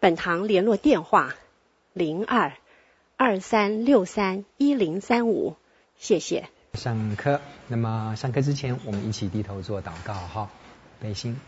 本堂联络电话：零二二三六三一零三五。谢谢。上课，那么上课之前，我们一起低头做祷告哈。背心，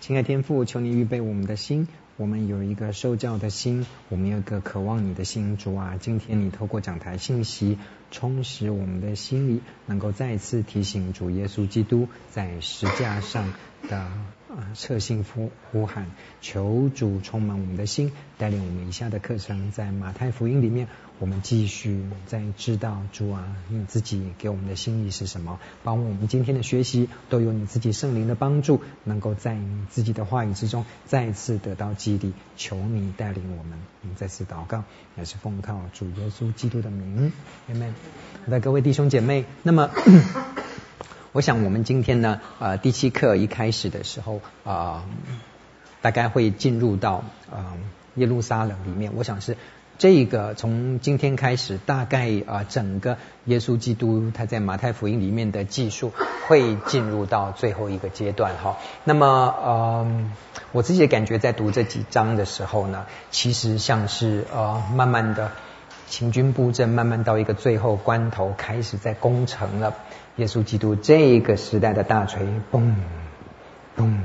亲爱天父，求你预备我们的心，我们有一个受教的心，我们有一个渴望你的心，主啊，今天你透过讲台信息，充实我们的心里，能够再次提醒主耶稣基督在十架上的。啊！测信呼呼喊，求主充满我们的心，带领我们以下的课程。在马太福音里面，我们继续在知道主啊，你自己给我们的心意是什么？包括我们今天的学习，都有你自己圣灵的帮助，能够在你自己的话语之中再次得到激励。求你带领我们，我们再次祷告，也是奉靠主耶稣基督的名，Amen。好的，各位弟兄姐妹，那么。我想我们今天呢，呃，第七课一开始的时候啊、大概会进入到呃耶路撒冷里面。我想是这个从今天开始，大概啊、整个耶稣基督他在马太福音里面的记述会进入到最后一个阶段哈。那么呃，我自己的感觉在读这几章的时候呢，其实像是呃慢慢的行军布阵，慢慢到一个最后关头，开始在攻城了。耶稣基督这个时代的大锤，嘣，嘣，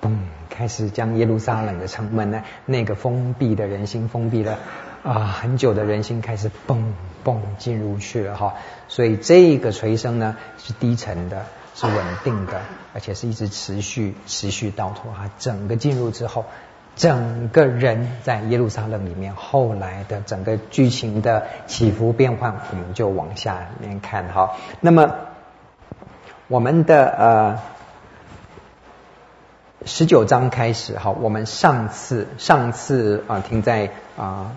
嘣，开始将耶路撒冷的城门呢，那个封闭的人心，封闭了啊很久的人心，开始嘣嘣进入去了哈。所以这个锤声呢是低沉的，是稳定的，而且是一直持续持续到头哈。整个进入之后。整个人在耶路撒冷里面，后来的整个剧情的起伏变换，我们就往下面看哈。那么我们的呃十九章开始哈，我们上次上次啊停在啊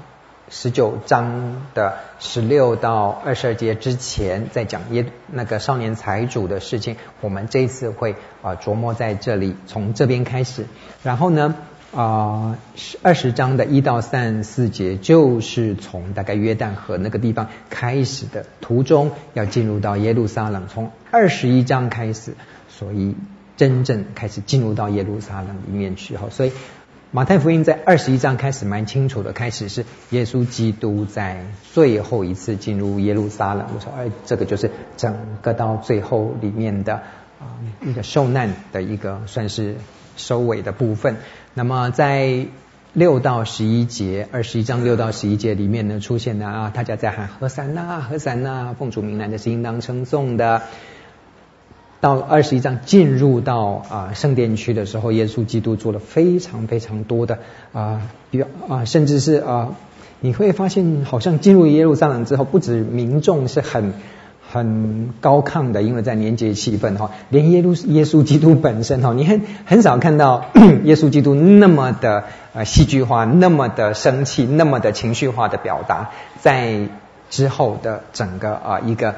十九章的十六到二十二节之前，在讲耶那个少年财主的事情，我们这次会啊琢磨在这里，从这边开始，然后呢。啊，二十章的一到三四节，就是从大概约旦河那个地方开始的途中，要进入到耶路撒冷。从二十一章开始，所以真正开始进入到耶路撒冷里面去。哈，所以马太福音在二十一章开始蛮清楚的，开始是耶稣基督在最后一次进入耶路撒冷。我说，哎，这个就是整个到最后里面的啊一个受难的一个算是收尾的部分。那么在六到十一节，二十一章六到十一节里面呢，出现了啊，大家在喊何散那，和散那，奉主名来的是应当称颂的。到二十一章进入到啊圣殿区的时候，耶稣基督做了非常非常多的啊表啊，甚至是啊，你会发现好像进入耶路撒冷之后，不止民众是很。很高亢的，因为在年节气氛哈，连耶路耶稣基督本身哈，你很很少看到 耶稣基督那么的呃戏剧化，那么的生气，那么的情绪化的表达，在之后的整个啊一个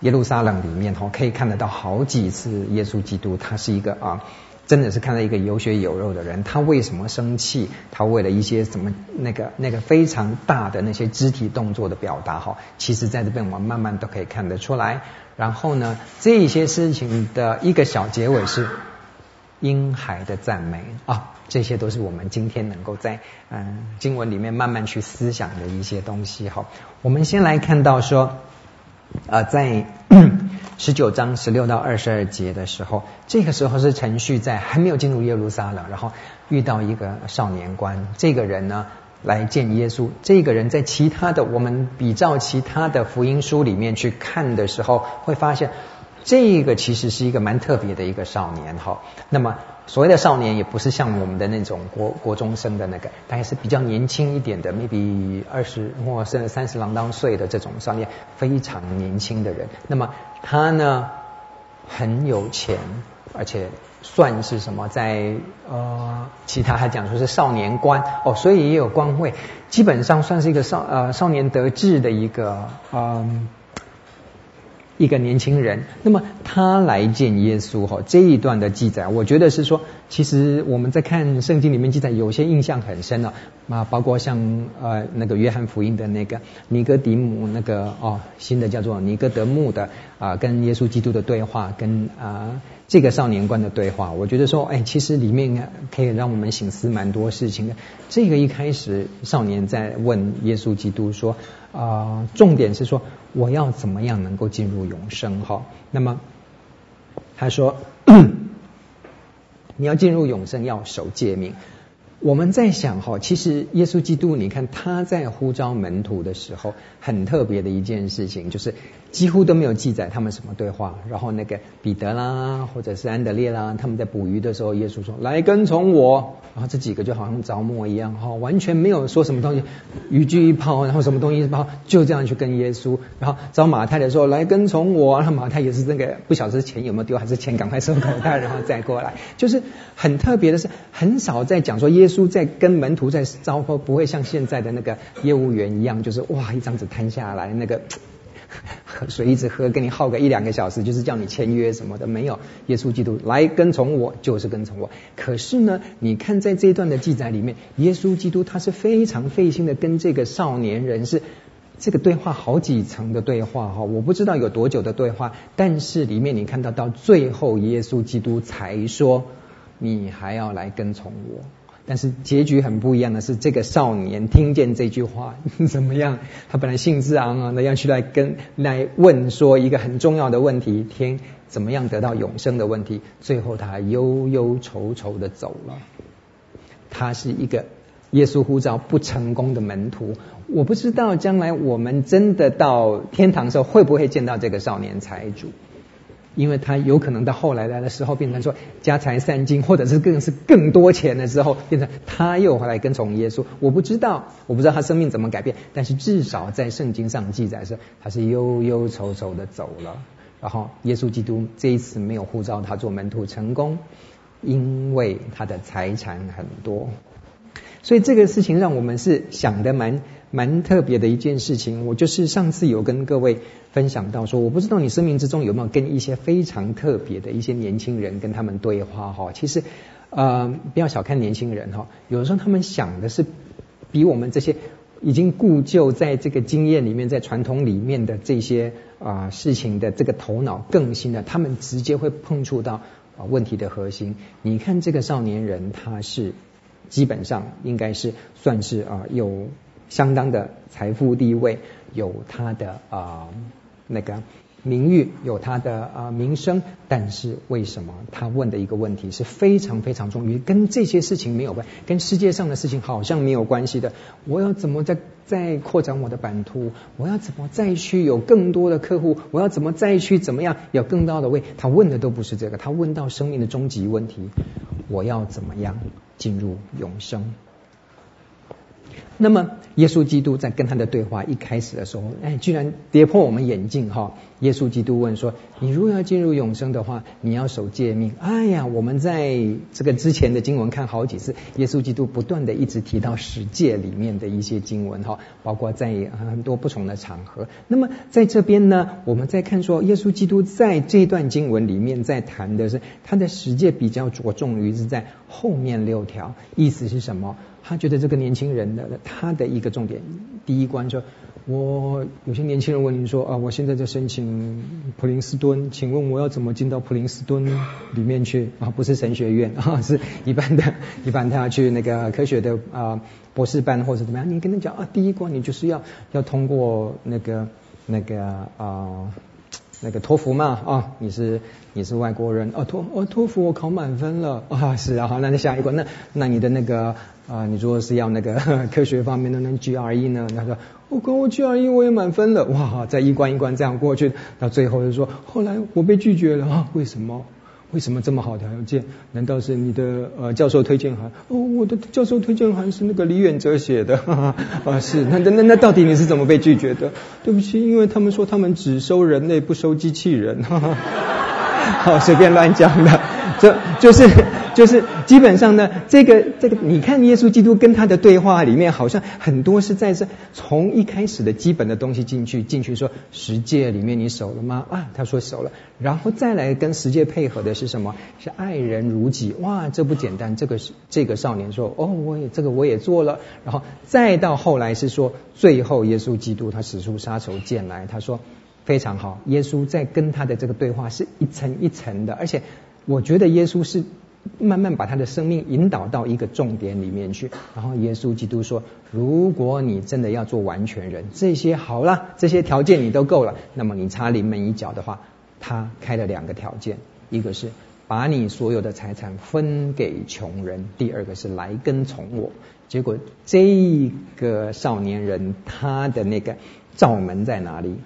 耶路撒冷里面哈，可以看得到好几次耶稣基督他是一个啊。真的是看到一个有血有肉的人，他为什么生气？他为了一些什么那个那个非常大的那些肢体动作的表达哈，其实在这边我们慢慢都可以看得出来。然后呢，这些事情的一个小结尾是婴孩的赞美啊，这些都是我们今天能够在嗯经文里面慢慢去思想的一些东西哈。我们先来看到说。啊，在 十九章十六到二十二节的时候，这个时候是程序在还没有进入耶路撒冷，然后遇到一个少年官，这个人呢来见耶稣。这个人在其他的我们比照其他的福音书里面去看的时候，会发现这个其实是一个蛮特别的一个少年哈。那么。所谓的少年也不是像我们的那种国国中生的那个，大概是比较年轻一点的，maybe 二十或甚至三十郎当岁的这种少年，非常年轻的人。那么他呢很有钱，而且算是什么在呃其他还讲说是少年官哦，所以也有官位，基本上算是一个少呃少年得志的一个嗯。一个年轻人，那么他来见耶稣哈，这一段的记载，我觉得是说，其实我们在看圣经里面记载，有些印象很深了啊，包括像呃那个约翰福音的那个尼哥底姆那个哦，新的叫做尼哥德慕的啊，跟耶稣基督的对话，跟啊这个少年官的对话，我觉得说，哎，其实里面可以让我们省思蛮多事情的。这个一开始少年在问耶稣基督说。啊、重点是说我要怎么样能够进入永生哈？那么他说，你要进入永生要守诫命。我们在想哈，其实耶稣基督，你看他在呼召门徒的时候，很特别的一件事情就是。几乎都没有记载他们什么对话，然后那个彼得啦，或者是安德烈啦，他们在捕鱼的时候，耶稣说：“来跟从我。”然后这几个就好像着魔一样，哈，完全没有说什么东西，渔具一抛，然后什么东西一抛，就这样去跟耶稣。然后找马太的时候，来跟从我，然后马太也是那个不晓得钱有没有丢，还是钱赶快收口袋，然后再过来。就是很特别的是，很少在讲说耶稣在跟门徒在招呼，不会像现在的那个业务员一样，就是哇一张纸摊下来那个。喝水一直喝，跟你耗个一两个小时，就是叫你签约什么的，没有。耶稣基督来跟从我，就是跟从我。可是呢，你看在这一段的记载里面，耶稣基督他是非常费心的跟这个少年人是这个对话好几层的对话哈，我不知道有多久的对话，但是里面你看到到最后，耶稣基督才说，你还要来跟从我。但是结局很不一样的是，这个少年听见这句话 怎么样？他本来兴致昂昂的要去来跟来问说一个很重要的问题，天怎么样得到永生的问题，最后他忧忧愁愁的走了。他是一个耶稣呼召不成功的门徒，我不知道将来我们真的到天堂的时候会不会见到这个少年财主。因为他有可能到后来来的时候变成说家财散尽，或者是更是更多钱的时候，变成他又回来跟从耶稣。我不知道，我不知道他生命怎么改变，但是至少在圣经上记载是他是忧忧愁愁的走了。然后耶稣基督这一次没有呼召他做门徒成功，因为他的财产很多。所以这个事情让我们是想得蛮蛮特别的一件事情。我就是上次有跟各位。分享到说，我不知道你生命之中有没有跟一些非常特别的一些年轻人跟他们对话哈。其实，呃，不要小看年轻人哈，有的时候他们想的是比我们这些已经固就在这个经验里面、在传统里面的这些啊、事情的这个头脑更新的，他们直接会碰触到啊问题的核心。你看这个少年人，他是基本上应该是算是啊有相当的财富地位，有他的啊。那个名誉有他的啊、名声，但是为什么他问的一个问题是非常非常重要，跟这些事情没有关，跟世界上的事情好像没有关系的。我要怎么再再扩展我的版图？我要怎么再去有更多的客户？我要怎么再去怎么样有更高的位？他问的都不是这个，他问到生命的终极问题：我要怎么样进入永生？那么，耶稣基督在跟他的对话一开始的时候，哎，居然跌破我们眼镜哈！耶稣基督问说：“你如果要进入永生的话，你要守诫命。”哎呀，我们在这个之前的经文看好几次，耶稣基督不断的一直提到十诫里面的一些经文哈，包括在很多不同的场合。那么在这边呢，我们在看说，耶稣基督在这段经文里面在谈的是他的十诫比较着重于是在后面六条，意思是什么？他觉得这个年轻人的他的一个重点，第一关说，我有些年轻人问你说啊，我现在在申请普林斯顿，请问我要怎么进到普林斯顿里面去啊？不是神学院啊，是一般的，一般他要去那个科学的啊博士班或者怎么样？你跟他讲啊，第一关你就是要要通过那个那个啊。那个托福嘛，啊、你是你是外国人，哦托哦托福我考满分了，啊、是啊，好，那你下一关，那那你的那个啊、你如果是要那个 科学方面的那 GRE 呢？他说我跟我 GRE 我也满分了，哇，再一关一关这样过去，到最后就说后来我被拒绝了啊，为什么？为什么这么好的条件？难道是你的呃教授推荐函？哦，我的教授推荐函是那个李远哲写的，哈哈啊是，那那那到底你是怎么被拒绝的？对不起，因为他们说他们只收人类不收机器人，哈哈，好随便乱讲的。这就是就是基本上呢，这个这个，你看耶稣基督跟他的对话里面，好像很多是在这从一开始的基本的东西进去进去说十诫里面你守了吗？啊，他说守了，然后再来跟十诫配合的是什么？是爱人如己。哇，这不简单。这个是这个少年说，哦，我也这个我也做了。然后再到后来是说，最后耶稣基督他使出杀手锏来，他说。非常好，耶稣在跟他的这个对话是一层一层的，而且我觉得耶稣是慢慢把他的生命引导到一个重点里面去。然后耶稣基督说：“如果你真的要做完全人，这些好了，这些条件你都够了，那么你差临门一脚的话，他开了两个条件，一个是把你所有的财产分给穷人，第二个是来跟从我。结果这个少年人他的那个罩门在哪里？”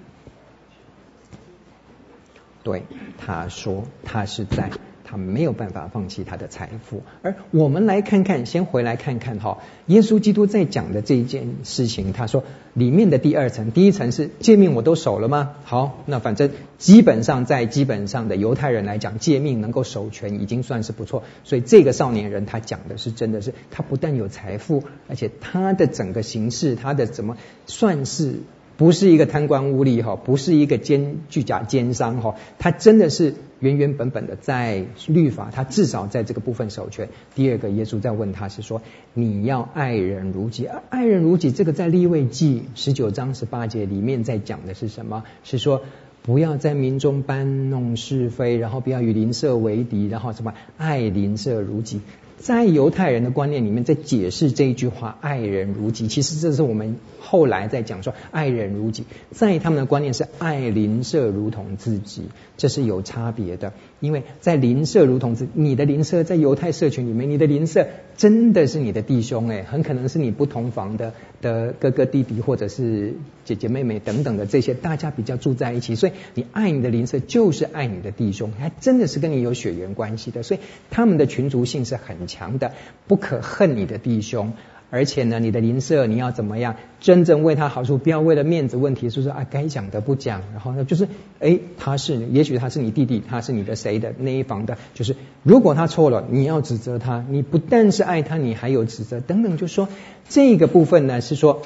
对，他说他是在他没有办法放弃他的财富，而我们来看看，先回来看看哈，耶稣基督在讲的这一件事情，他说里面的第二层，第一层是诫命我都守了吗？好，那反正基本上在基本上的犹太人来讲，诫命能够守全已经算是不错，所以这个少年人他讲的是真的是他不但有财富，而且他的整个形式，他的怎么算是。不是一个贪官污吏哈，不是一个奸巨假奸商哈，他真的是原原本本的在律法，他至少在这个部分守全。第二个，耶稣在问他是说，你要爱人如己，爱人如己这个在利未记十九章十八节里面在讲的是什么？是说不要在民中搬弄是非，然后不要与邻舍为敌，然后什么爱邻舍如己。在犹太人的观念里面，在解释这一句话“爱人如己”，其实这是我们后来在讲说“爱人如己”。在他们的观念是“爱邻舍如同自己”，这是有差别的。因为在邻舍如同自，你的邻舍在犹太社群里面，你的邻舍真的是你的弟兄诶，很可能是你不同房的的哥哥弟弟，或者是姐姐妹妹等等的这些，大家比较住在一起，所以你爱你的邻舍就是爱你的弟兄，还真的是跟你有血缘关系的，所以他们的群族性是很强的，不可恨你的弟兄。而且呢，你的邻舍你要怎么样真正为他好处，不要为了面子问题，说说啊该讲的不讲，然后呢就是哎他是也许他是你弟弟，他是你的谁的那一方的，就是如果他错了，你要指责他，你不但是爱他，你还有指责等等，就说这个部分呢是说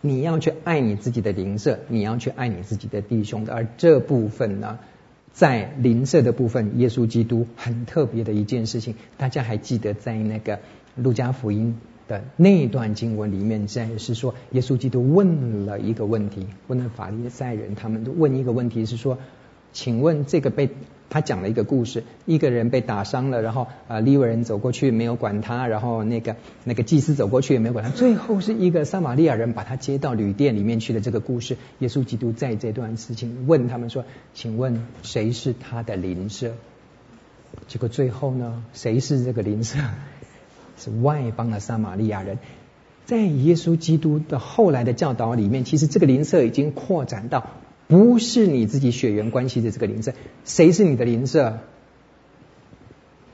你要去爱你自己的邻舍，你要去爱你自己的弟兄的，而这部分呢在邻舍的部分，耶稣基督很特别的一件事情，大家还记得在那个路加福音。的那一段经文里面，在是说，耶稣基督问了一个问题，问了法利赛人，他们都问一个问题是说，请问这个被他讲了一个故事，一个人被打伤了，然后啊，利未人走过去没有管他，然后那个那个祭司走过去也没有管他，最后是一个撒玛利亚人把他接到旅店里面去的这个故事。耶稣基督在这段事情问他们说，请问谁是他的邻舍？结果最后呢，谁是这个邻舍？是外邦的撒玛利亚人，在耶稣基督的后来的教导里面，其实这个邻舍已经扩展到不是你自己血缘关系的这个邻舍。谁是你的邻舍？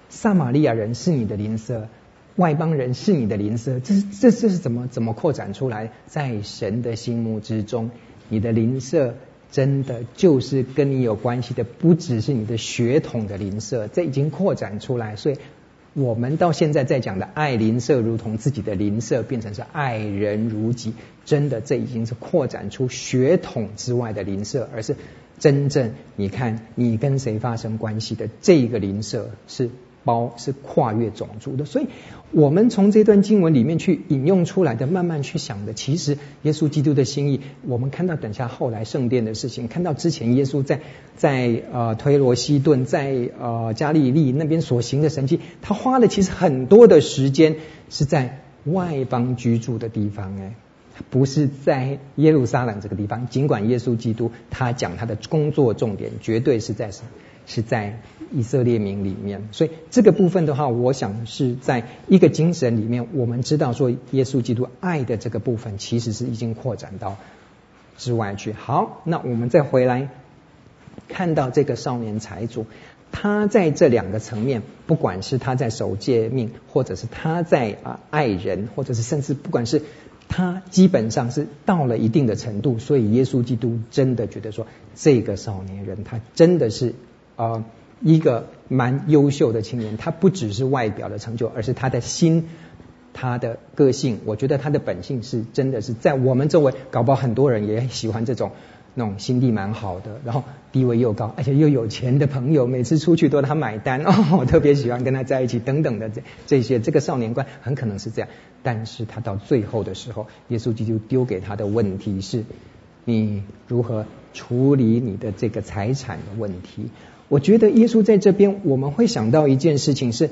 撒玛利亚人是你的邻舍，外邦人是你的邻舍。这是这这是怎么怎么扩展出来？在神的心目之中，你的邻舍真的就是跟你有关系的，不只是你的血统的邻舍，这已经扩展出来，所以。我们到现在在讲的爱邻舍如同自己的邻舍，变成是爱人如己，真的这已经是扩展出血统之外的邻舍，而是真正你看你跟谁发生关系的这个邻舍是。包是跨越种族的，所以我们从这段经文里面去引用出来的，慢慢去想的，其实耶稣基督的心意，我们看到等下后来圣殿的事情，看到之前耶稣在在呃推罗西顿，在呃加利利那边所行的神迹，他花了其实很多的时间是在外邦居住的地方，哎，不是在耶路撒冷这个地方。尽管耶稣基督他讲他的工作重点，绝对是在？是在以色列民里面，所以这个部分的话，我想是在一个精神里面，我们知道说，耶稣基督爱的这个部分，其实是已经扩展到之外去。好，那我们再回来看到这个少年财主，他在这两个层面，不管是他在守诫命，或者是他在啊爱人，或者是甚至不管是他基本上是到了一定的程度，所以耶稣基督真的觉得说，这个少年人他真的是。啊、呃，一个蛮优秀的青年，他不只是外表的成就，而是他的心。他的个性，我觉得他的本性是真的是在我们周围，搞不好很多人也喜欢这种那种心地蛮好的，然后地位又高，而且又有钱的朋友，每次出去都他买单 哦，我特别喜欢跟他在一起等等的这这些，这个少年观很可能是这样，但是他到最后的时候，耶稣基督丢给他的问题是：你如何处理你的这个财产的问题？我觉得耶稣在这边，我们会想到一件事情是。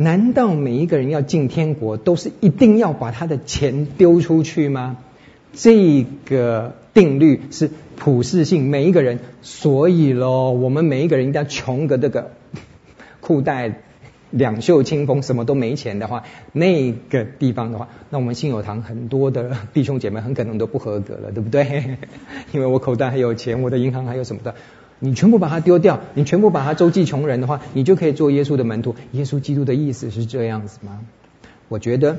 难道每一个人要进天国，都是一定要把他的钱丢出去吗？这个定律是普世性，每一个人。所以咯，我们每一个人一定要穷个这个 裤袋两袖清风，什么都没钱的话，那个地方的话，那我们信友堂很多的弟兄姐妹很可能都不合格了，对不对？因为我口袋还有钱，我的银行还有什么的。你全部把它丢掉，你全部把它周济穷人的话，你就可以做耶稣的门徒。耶稣基督的意思是这样子吗？我觉得，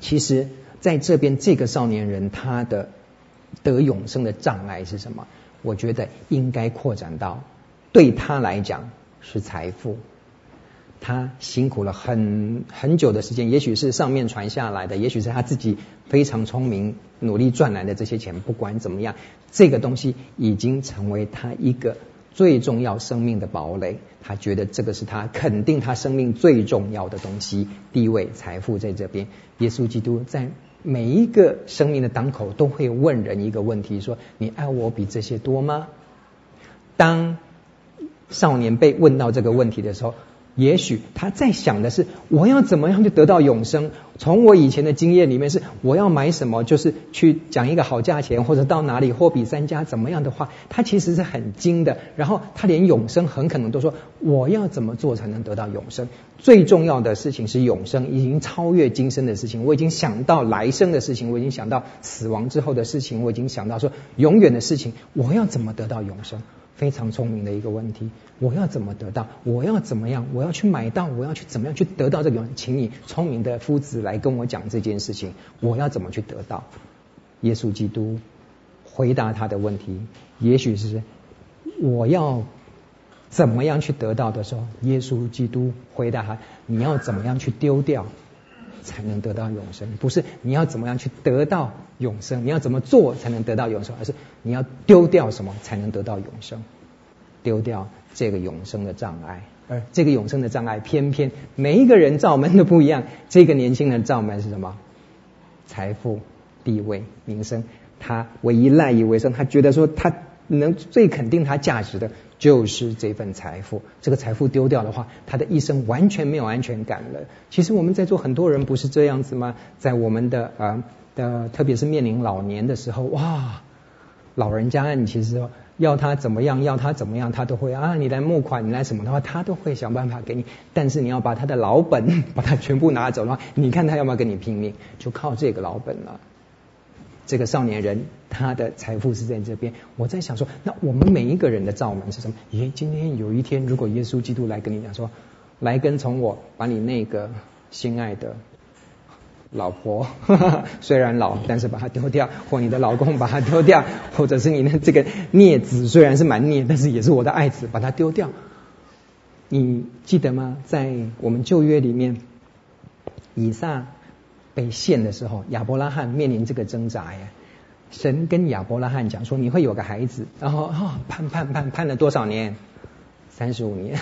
其实在这边这个少年人他的得永生的障碍是什么？我觉得应该扩展到对他来讲是财富。他辛苦了很很久的时间，也许是上面传下来的，也许是他自己非常聪明努力赚来的这些钱。不管怎么样，这个东西已经成为他一个最重要生命的堡垒。他觉得这个是他肯定他生命最重要的东西，地位、财富在这边。耶稣基督在每一个生命的当口都会问人一个问题：说你爱我比这些多吗？当少年被问到这个问题的时候。也许他在想的是，我要怎么样就得到永生？从我以前的经验里面是，我要买什么，就是去讲一个好价钱，或者到哪里货比三家怎么样的话，他其实是很精的。然后他连永生很可能都说，我要怎么做才能得到永生？最重要的事情是永生，已经超越今生的事情。我已经想到来生的事情，我已经想到死亡之后的事情，我已经想到说永远的事情。我要怎么得到永生？非常聪明的一个问题，我要怎么得到？我要怎么样？我要去买到？我要去怎么样去得到这个？请你聪明的夫子来跟我讲这件事情。我要怎么去得到？耶稣基督回答他的问题，也许是我要怎么样去得到的时候，耶稣基督回答他：你要怎么样去丢掉？才能得到永生，不是你要怎么样去得到永生，你要怎么做才能得到永生，而是你要丢掉什么才能得到永生，丢掉这个永生的障碍，而这个永生的障碍，偏偏每一个人造门都不一样。这个年轻人造门是什么？财富、地位、名声，他唯一赖以为生，他觉得说他能最肯定他价值的。就是这份财富，这个财富丢掉的话，他的一生完全没有安全感了。其实我们在座很多人不是这样子吗？在我们的啊的，特别是面临老年的时候，哇，老人家你其实要他怎么样，要他怎么样，他都会啊，你来募款，你来什么的话，他都会想办法给你。但是你要把他的老本 把他全部拿走的话，你看他要不要跟你拼命？就靠这个老本了。这个少年人，他的财富是在这边。我在想说，那我们每一个人的罩门是什么？耶，今天有一天，如果耶稣基督来跟你讲说，来跟从我，把你那个心爱的老婆，呵 呵虽然老，但是把它丢掉；或你的老公把它丢掉；或者是你的这个孽子，虽然是蛮孽，但是也是我的爱子，把它丢掉。你记得吗？在我们旧约里面，以撒。被献的时候，亚伯拉罕面临这个挣扎呀。神跟亚伯拉罕讲说：“你会有个孩子。”然后啊，盼盼盼盼了多少年？三十五年，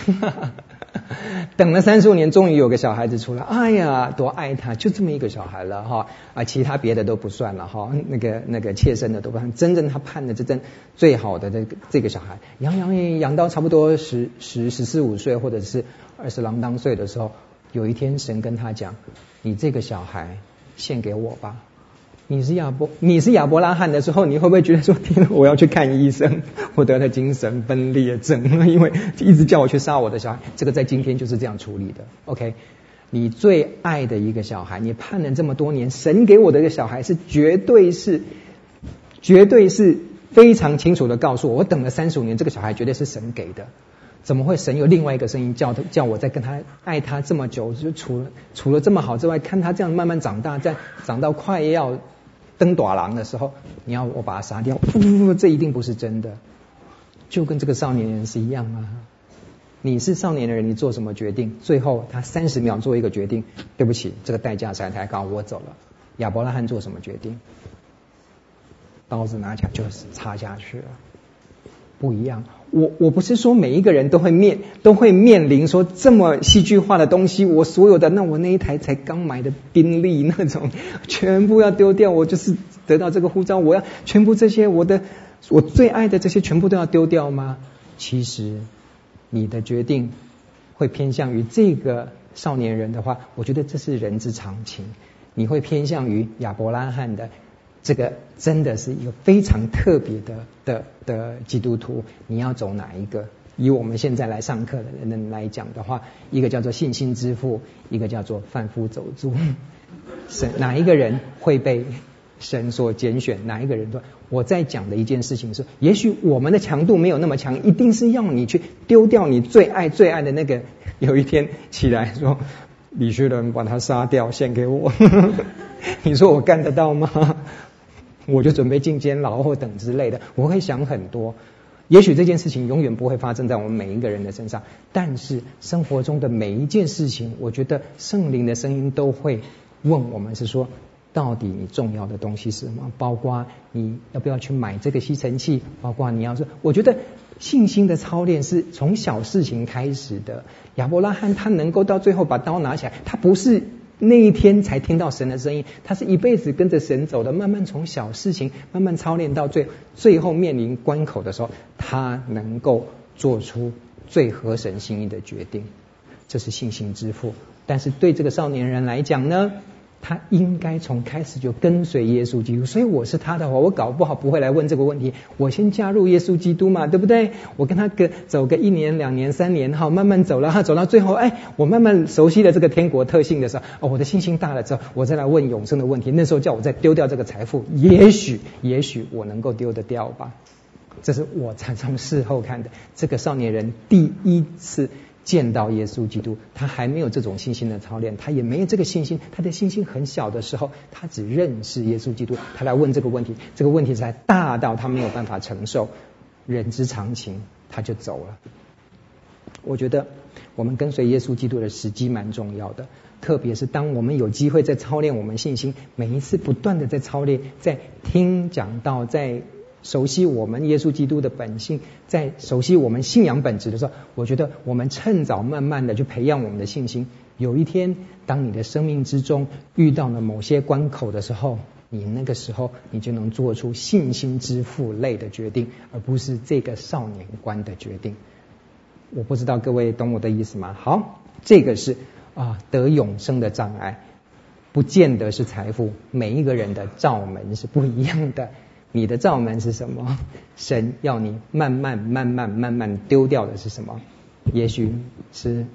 等了三十五年，终于有个小孩子出来。哎呀，多爱他，就这么一个小孩了哈啊，其他别的都不算了哈，那个那个切身的都不算，真正他盼的这真最好的这个这个小孩，养养养到差不多十十十四五岁，或者是二十郎当岁的时候。有一天，神跟他讲：“你这个小孩献给我吧。”你是亚伯，你是亚伯拉罕的时候，你会不会觉得说：“天，我要去看医生，我得了精神分裂症，因为一直叫我去杀我的小孩。”这个在今天就是这样处理的。OK，你最爱的一个小孩，你盼了这么多年，神给我的一个小孩是绝对是，绝对是非常清楚的告诉我，我等了三十五年，这个小孩绝对是神给的。怎么会神有另外一个声音叫他叫我再跟他爱他这么久？就除了除了这么好之外，看他这样慢慢长大，在长到快要登大人的时候，你要我把他杀掉？不不不，这一定不是真的。就跟这个少年人是一样啊。你是少年的人，你做什么决定？最后他三十秒做一个决定，对不起，这个代价实在太高，我走了。亚伯拉罕做什么决定？刀子拿起来就是插下去了。不一样，我我不是说每一个人都会面都会面临说这么戏剧化的东西，我所有的那我那一台才刚买的宾利那种 全部要丢掉，我就是得到这个护照，我要全部这些我的我最爱的这些全部都要丢掉吗？其实你的决定会偏向于这个少年人的话，我觉得这是人之常情，你会偏向于亚伯拉罕的。这个真的是一个非常特别的的的基督徒，你要走哪一个？以我们现在来上课的人来讲的话，一个叫做信心之父，一个叫做贩夫走卒。神哪一个人会被神所拣选？哪一个人？我在讲的一件事情是，也许我们的强度没有那么强，一定是要你去丢掉你最爱最爱的那个。有一天起来说，李学仁把他杀掉，献给我。你说我干得到吗？我就准备进监牢或等之类的，我会想很多。也许这件事情永远不会发生在我们每一个人的身上，但是生活中的每一件事情，我觉得圣灵的声音都会问我们：是说，到底你重要的东西是什么？包括你要不要去买这个吸尘器？包括你要说，我觉得信心的操练是从小事情开始的。亚伯拉罕他能够到最后把刀拿起来，他不是。那一天才听到神的声音，他是一辈子跟着神走的，慢慢从小事情慢慢操练到最最后面临关口的时候，他能够做出最合神心意的决定，这是信心之父。但是对这个少年人来讲呢？他应该从开始就跟随耶稣基督，所以我是他的话，我搞不好不会来问这个问题。我先加入耶稣基督嘛，对不对？我跟他个走个一年、两年、三年，哈，慢慢走了，哈，走到最后，哎，我慢慢熟悉了这个天国特性的时候，哦，我的信心大了之后，我再来问永生的问题。那时候叫我再丢掉这个财富，也许，也许我能够丢得掉吧。这是我才从事后看的。这个少年人第一次。见到耶稣基督，他还没有这种信心的操练，他也没有这个信心。他的信心很小的时候，他只认识耶稣基督。他来问这个问题，这个问题才大到他没有办法承受。人之常情，他就走了。我觉得我们跟随耶稣基督的时机蛮重要的，特别是当我们有机会在操练我们信心，每一次不断的在操练，在听讲道，在。熟悉我们耶稣基督的本性，在熟悉我们信仰本质的时候，我觉得我们趁早慢慢的去培养我们的信心。有一天，当你的生命之中遇到了某些关口的时候，你那个时候你就能做出信心之父类的决定，而不是这个少年观的决定。我不知道各位懂我的意思吗？好，这个是啊得永生的障碍，不见得是财富。每一个人的罩门是不一样的。你的罩门是什么？神要你慢慢、慢慢、慢慢丢掉的是什么？也许是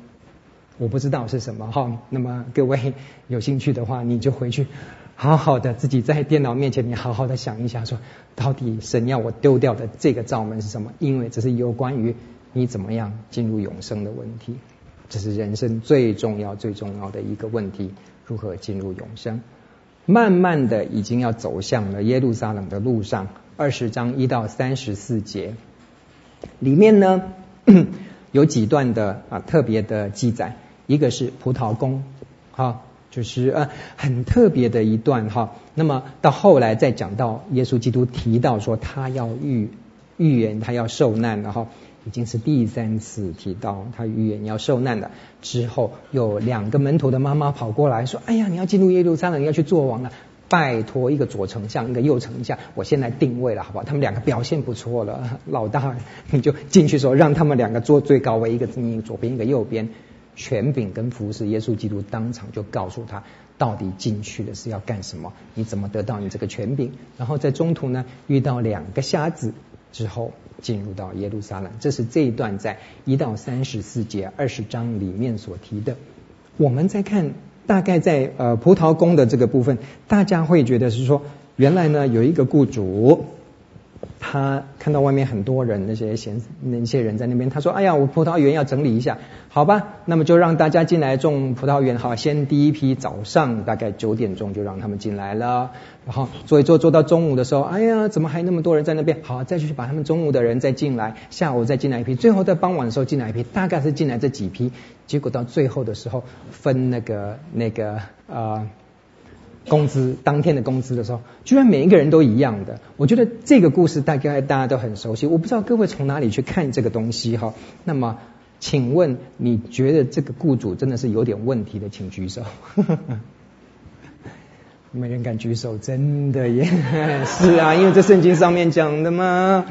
我不知道是什么哈。那么各位有兴趣的话，你就回去 好好的自己在电脑面前，你好好的想一下，说到底神要我丢掉的这个罩门是什么？因为这是有关于你怎么样进入永生的问题，这是人生最重要、最重要的一个问题：如何进入永生？慢慢的，已经要走向了耶路撒冷的路上。二十章一到三十四节里面呢，有几段的啊特别的记载。一个是葡萄宫，哈，就是呃很特别的一段哈。那么到后来再讲到耶稣基督提到说他要预预言他要受难，了哈。已经是第三次提到他预言要受难了。之后有两个门徒的妈妈跑过来说：“哎呀，你要进入耶路撒冷，你要去做王了，拜托一个左丞相，一个右丞相，我先来定位了，好不好？他们两个表现不错了，老大你就进去说，让他们两个坐最高位，一个你左边，一个右边，权柄跟服侍耶稣基督当场就告诉他，到底进去的是要干什么？你怎么得到你这个权柄？然后在中途呢，遇到两个瞎子。”之后进入到耶路撒冷，这是这一段在一到三十四节二十章里面所提的。我们再看，大概在呃葡萄宫的这个部分，大家会觉得是说，原来呢有一个雇主，他看到外面很多人，那些闲那些人在那边，他说：“哎呀，我葡萄园要整理一下，好吧？那么就让大家进来种葡萄园。好，先第一批早上大概九点钟就让他们进来了，然后做一做做到中午的时候，哎呀，怎么还那么多人在那边？好，再去把他们中午的人再进来，下午再进来一批，最后在傍晚的时候进来一批，大概是进来这几批。结果到最后的时候分那个那个啊。”工资当天的工资的时候，居然每一个人都一样的。我觉得这个故事大概大家都很熟悉。我不知道各位从哪里去看这个东西哈。那么，请问你觉得这个雇主真的是有点问题的，请举手。没人敢举手，真的耶？是啊，因为这圣经上面讲的嘛。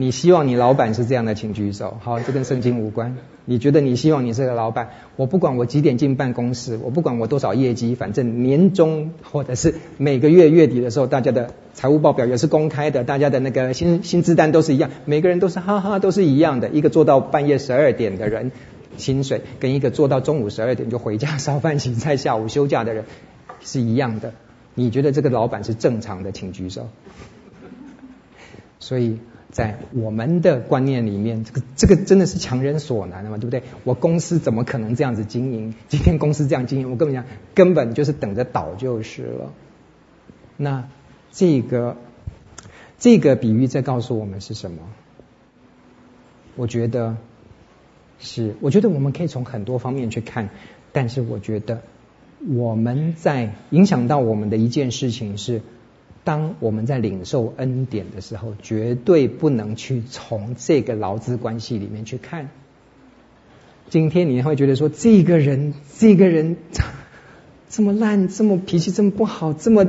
你希望你老板是这样的，请举手。好，这跟圣经无关。你觉得你希望你是个老板？我不管我几点进办公室，我不管我多少业绩，反正年终或者是每个月月底的时候，大家的财务报表也是公开的，大家的那个薪薪资单都是一样，每个人都是哈哈都是一样的。一个做到半夜十二点的人，薪水跟一个做到中午十二点就回家烧饭洗菜，下午休假的人是一样的。你觉得这个老板是正常的，请举手。所以。在我们的观念里面，这个这个真的是强人所难的嘛，对不对？我公司怎么可能这样子经营？今天公司这样经营，我跟你讲，根本就是等着倒就是了。那这个这个比喻在告诉我们是什么？我觉得是，我觉得我们可以从很多方面去看，但是我觉得我们在影响到我们的一件事情是。当我们在领受恩典的时候，绝对不能去从这个劳资关系里面去看。今天你会觉得说，这个人，这个人 这么烂，这么脾气这么不好，这么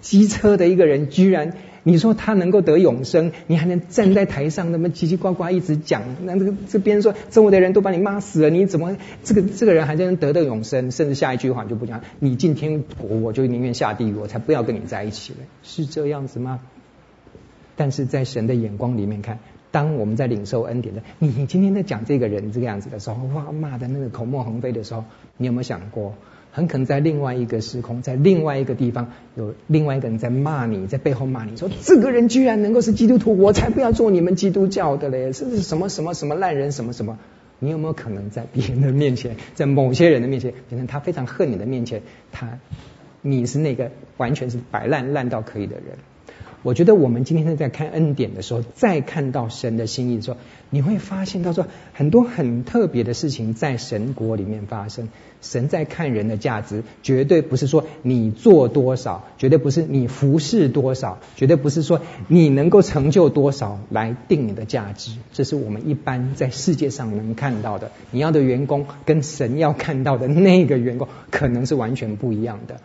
机车的一个人，居然。你说他能够得永生，你还能站在台上那么叽叽呱呱一直讲，那这个这边说周围的人都把你骂死了，你怎么这个这个人还能得到永生？甚至下一句话就不讲，你进天国，我就宁愿下地狱，我才不要跟你在一起了，是这样子吗？但是在神的眼光里面看，当我们在领受恩典的，你今天在讲这个人这个样子的时候，哇骂的那个口沫横飞的时候，你有没有想过？很可能在另外一个时空，在另外一个地方，有另外一个人在骂你，在背后骂你说：“这个人居然能够是基督徒，我才不要做你们基督教的嘞！是什么什么什么烂人，什么什么？你有没有可能在别人的面前，在某些人的面前，可能他非常恨你的面前，他你是那个完全是摆烂烂到可以的人？”我觉得我们今天在看恩典的时候，再看到神的心意的时候，你会发现到说很多很特别的事情在神国里面发生。神在看人的价值，绝对不是说你做多少，绝对不是你服侍多少，绝对不是说你能够成就多少来定你的价值。这是我们一般在世界上能看到的。你要的员工跟神要看到的那个员工，可能是完全不一样的。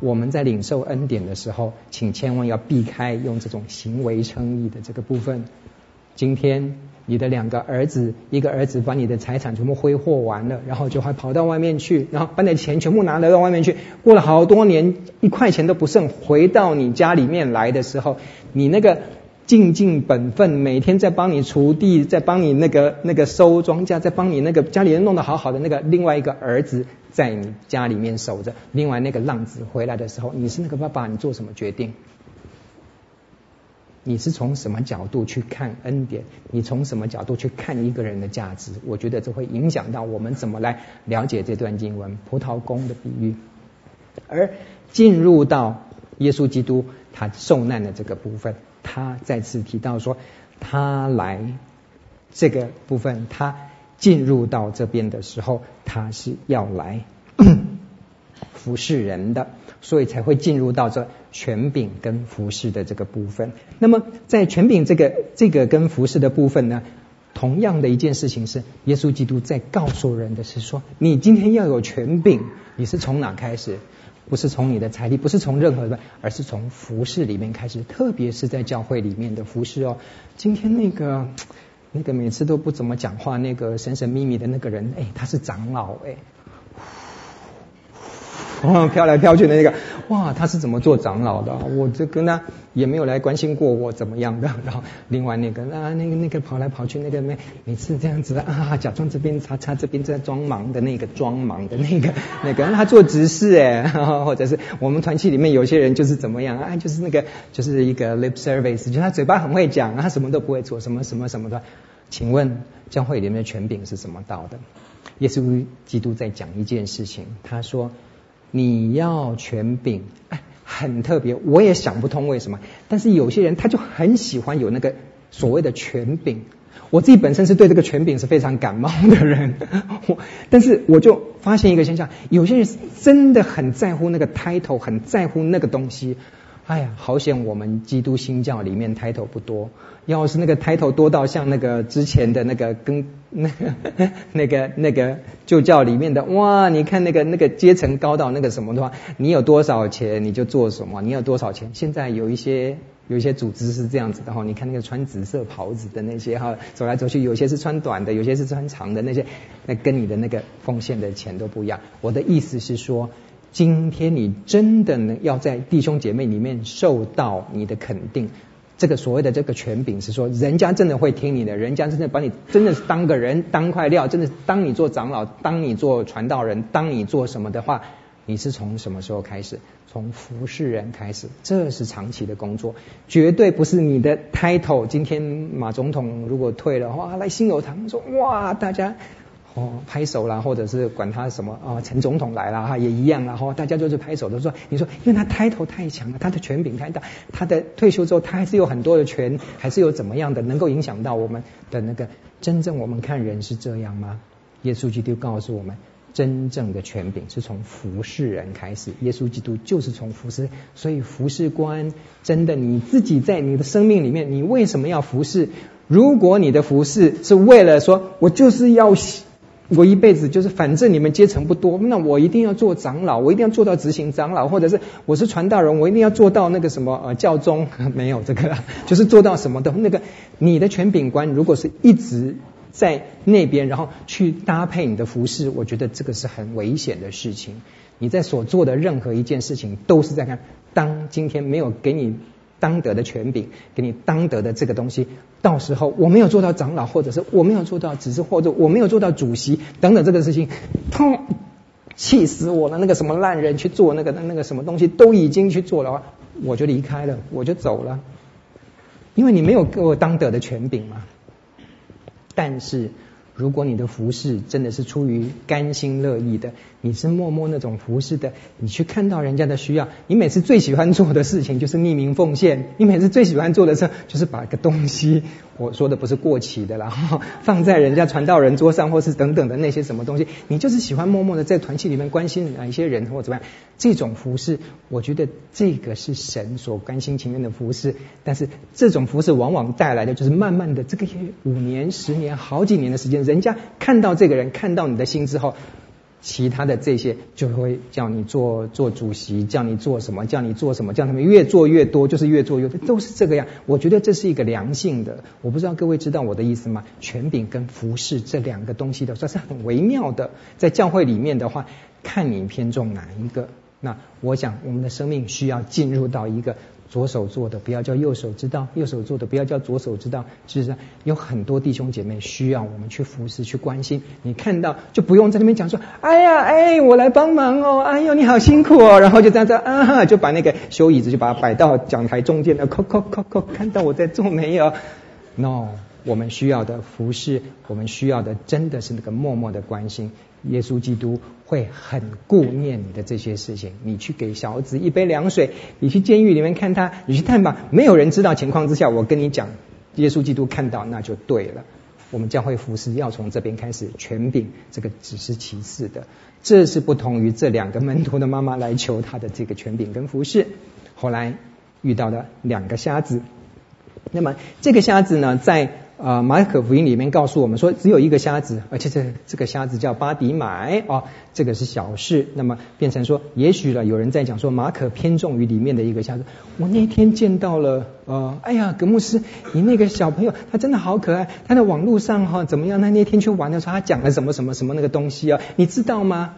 我们在领受恩典的时候，请千万要避开用这种行为称义的这个部分。今天你的两个儿子，一个儿子把你的财产全部挥霍完了，然后就还跑到外面去，然后把你的钱全部拿来到外面去，过了好多年，一块钱都不剩，回到你家里面来的时候，你那个尽尽本分，每天在帮你锄地，在帮你那个那个收庄稼，在帮你那个家里人弄得好好的那个另外一个儿子。在你家里面守着，另外那个浪子回来的时候，你是那个爸爸，你做什么决定？你是从什么角度去看恩典？你从什么角度去看一个人的价值？我觉得这会影响到我们怎么来了解这段经文葡萄宫的比喻，而进入到耶稣基督他受难的这个部分，他再次提到说，他来这个部分他。进入到这边的时候，他是要来 服侍人的，所以才会进入到这权柄跟服侍的这个部分。那么在权柄这个这个跟服侍的部分呢，同样的一件事情是，耶稣基督在告诉人的是说，你今天要有权柄，你是从哪开始？不是从你的财力，不是从任何的，而是从服饰里面开始，特别是在教会里面的服饰哦。今天那个。那个每次都不怎么讲话，那个神神秘秘的那个人，哎，他是长老，哎，飘来飘去的那个，哇，他是怎么做长老的？我这跟他也没有来关心过我怎么样的。然 后另外那个啊，那个那个跑来跑去那个每每次这样子啊，假装这边擦擦这边在装忙的那个装忙的那个 那个，他做执事哎，或者是我们团契里面有些人就是怎么样啊，就是那个就是一个 lip service，就他嘴巴很会讲，他什么都不会做，什么什么什么的。请问教会里面的权柄是怎么到的？耶稣基督在讲一件事情，他说：“你要权柄，哎，很特别，我也想不通为什么。但是有些人他就很喜欢有那个所谓的权柄。我自己本身是对这个权柄是非常感冒的人，我但是我就发现一个现象，有些人真的很在乎那个 title，很在乎那个东西。哎呀，好险我们基督新教里面 title 不多。”要是那个抬头多到像那个之前的那个跟 那个那个那个旧教里面的哇，你看那个那个阶层高到那个什么的话，你有多少钱你就做什么，你有多少钱。现在有一些有一些组织是这样子的哈，你看那个穿紫色袍子的那些哈，走来走去，有些是穿短的，有些是穿长的那些，那跟你的那个奉献的钱都不一样。我的意思是说，今天你真的能要在弟兄姐妹里面受到你的肯定。这个所谓的这个权柄是说，人家真的会听你的，人家真的把你真的是当个人，当块料，真的当你做长老，当你做传道人，当你做什么的话，你是从什么时候开始？从服侍人开始，这是长期的工作，绝对不是你的 title。今天马总统如果退了，哇，来新友堂说，哇，大家。哦，拍手啦，或者是管他什么啊，陈、总统来了哈，也一样啦哈，大家就是拍手都说，你说，因为他抬头太强了，他的权柄太大，他的退休之后，他还是有很多的权，还是有怎么样的，能够影响到我们的那个真正我们看人是这样吗？耶稣基督告诉我们，真正的权柄是从服侍人开始，耶稣基督就是从服侍，所以服侍观真的你自己在你的生命里面，你为什么要服侍？如果你的服侍是为了说我就是要。我一辈子就是，反正你们阶层不多，那我一定要做长老，我一定要做到执行长老，或者是我是传道人，我一定要做到那个什么呃教宗，没有这个，就是做到什么的那个。你的权柄观如果是一直在那边，然后去搭配你的服饰，我觉得这个是很危险的事情。你在所做的任何一件事情，都是在看，当今天没有给你。当得的权柄，给你当得的这个东西，到时候我没有做到长老，或者是我没有做到只是或者我没有做到主席等等这个事情，砰，气死我了！那个什么烂人去做那个那个什么东西都已经去做了，我就离开了，我就走了，因为你没有给我当得的权柄嘛。但是。如果你的服侍真的是出于甘心乐意的，你是默默那种服侍的，你去看到人家的需要，你每次最喜欢做的事情就是匿名奉献，你每次最喜欢做的事就是把个东西，我说的不是过期的，然 后放在人家传道人桌上，或是等等的那些什么东西，你就是喜欢默默的在团契里面关心哪一些人或怎么样，这种服侍，我觉得这个是神所甘心情愿的服侍，但是这种服侍往往带来的就是慢慢的这个五年、十年、好几年的时间。人家看到这个人，看到你的心之后，其他的这些就会叫你做做主席，叫你做什么，叫你做什么，叫他们越做越多，就是越做越多，都是这个样。我觉得这是一个良性的，我不知道各位知道我的意思吗？权柄跟服侍这两个东西的，算是很微妙的。在教会里面的话，看你偏重哪一个。那我想，我们的生命需要进入到一个。左手做的不要叫右手知道，右手做的不要叫左手知道。事实上，有很多弟兄姐妹需要我们去服侍、去关心。你看到就不用在那边讲说：“哎呀，哎，我来帮忙哦，哎呦，你好辛苦哦。”然后就这样子啊，就把那个修椅子就把它摆到讲台中间了。扣扣扣扣，看到我在做没 有？No，我们需要的服侍，我们需要的真的是那个默默的关心。耶稣基督会很顾念你的这些事情。你去给小子一杯凉水，你去监狱里面看他，你去探访，没有人知道情况之下，我跟你讲，耶稣基督看到那就对了。我们教会服侍要从这边开始，权柄这个只是其次的，这是不同于这两个门徒的妈妈来求他的这个权柄跟服侍。后来遇到了两个瞎子，那么这个瞎子呢，在。啊，马可福音里面告诉我们说，只有一个瞎子，而且这这个瞎子叫巴迪买哦，这个是小事。那么变成说，也许了有人在讲说，马可偏重于里面的一个瞎子。我那天见到了，呃，哎呀，葛牧师，你那个小朋友他真的好可爱，他在网络上哈、怎么样？他那天去玩的时候，他讲了什么什么什么那个东西啊？你知道吗？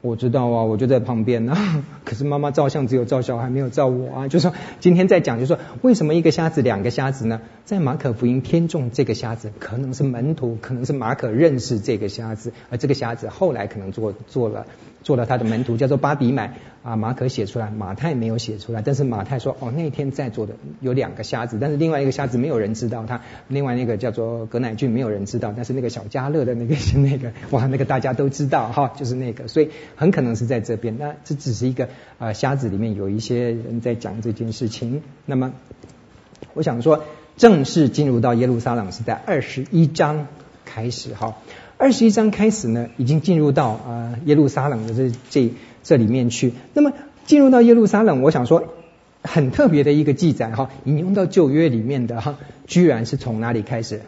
我知道啊，我就在旁边啊。可是妈妈照相只有照小孩，没有照我啊。就说今天在讲，就说为什么一个瞎子两个瞎子呢？在马可福音偏重这个瞎子，可能是门徒，可能是马可认识这个瞎子，而这个瞎子后来可能做做了做了他的门徒，叫做巴底买啊。马可写出来，马太没有写出来。但是马太说哦，那天在座的有两个瞎子，但是另外一个瞎子没有人知道他，另外那个叫做葛乃俊没有人知道，但是那个小加勒的那个是 那个哇，那个大家都知道哈，就是那个，所以很可能是在这边。那这只是一个啊瞎子里面有一些人在讲这件事情。那么我想说。正式进入到耶路撒冷是在二十一章开始，哈，二十一章开始呢，已经进入到啊耶路撒冷的这这这里面去。那么进入到耶路撒冷，我想说很特别的一个记载，哈，引用到旧约里面的哈，居然是从哪里开始？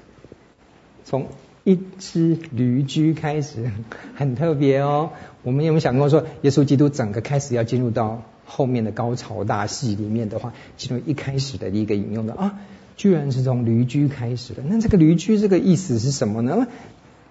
从一只驴驹开始，很特别哦。我们有没有想过说，耶稣基督整个开始要进入到后面的高潮大戏里面的话，其中一开始的一个引用的啊？居然是从驴驹开始的，那这个驴驹这个意思是什么呢？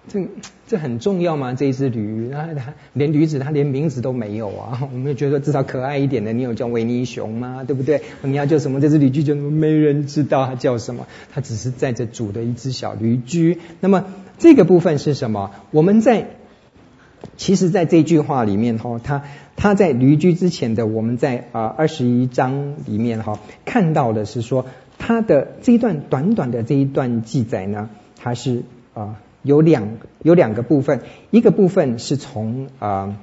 这这很重要吗？这一只驴，它它连驴子它连名字都没有啊！我们觉得至少可爱一点的，你有叫维尼熊吗？对不对？你要叫什么？这只驴駒就没人知道它叫什么，它只是载着主的一只小驴驹。那么这个部分是什么？我们在其实，在这句话里面哈，它它在驴驹之前的，我们在啊二十一章里面哈看到的是说。它的这一段短短的这一段记载呢，它是啊有两有两个部分，一个部分是从啊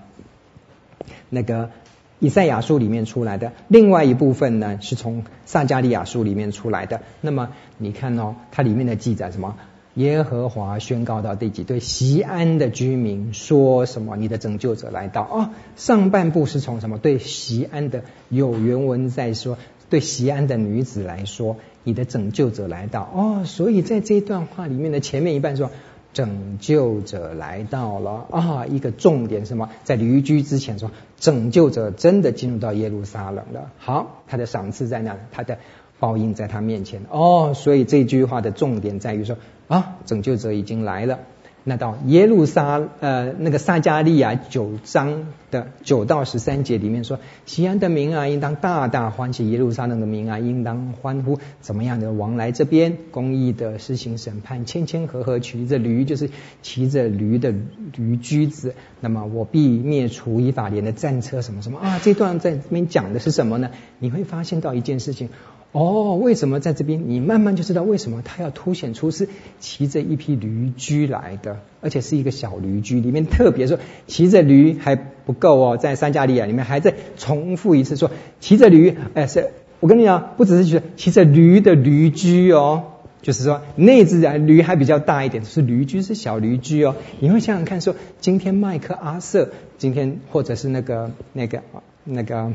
那个以赛亚书里面出来的，另外一部分呢是从撒迦利亚书里面出来的。那么你看哦，它里面的记载什么？耶和华宣告到第几？对西安的居民说什么？你的拯救者来到哦。上半部是从什么？对西安的有原文在说。对西安的女子来说，你的拯救者来到哦，所以在这段话里面的前面一半说拯救者来到了啊、一个重点是什么？在驴驹之前说拯救者真的进入到耶路撒冷了。好，他的赏赐在哪？他的报应在他面前哦，所以这句话的重点在于说啊，拯救者已经来了。那到耶路撒呃那个撒迦利亚九章的九到十三节里面说，西安的民啊，应当大大欢喜；耶路撒冷的民啊，应当欢呼。怎么样的王来这边，公义的施行审判，谦谦和和骑着驴，就是骑着驴的驴驹子。那么我必灭除以法莲的战车，什么什么啊？这段在这边讲的是什么呢？你会发现到一件事情。哦，为什么在这边？你慢慢就知道为什么他要凸显出是骑着一匹驴驹来的，而且是一个小驴驹。里面特别说骑着驴还不够哦，在三加利亚里面还在重复一次说骑着驴。哎，是我跟你讲，不只是骑骑着驴的驴驹哦，就是说那只驴还比较大一点，是驴驹是小驴驹哦。你会想想看说，今天麦克阿瑟，今天或者是那个那个那个，啊、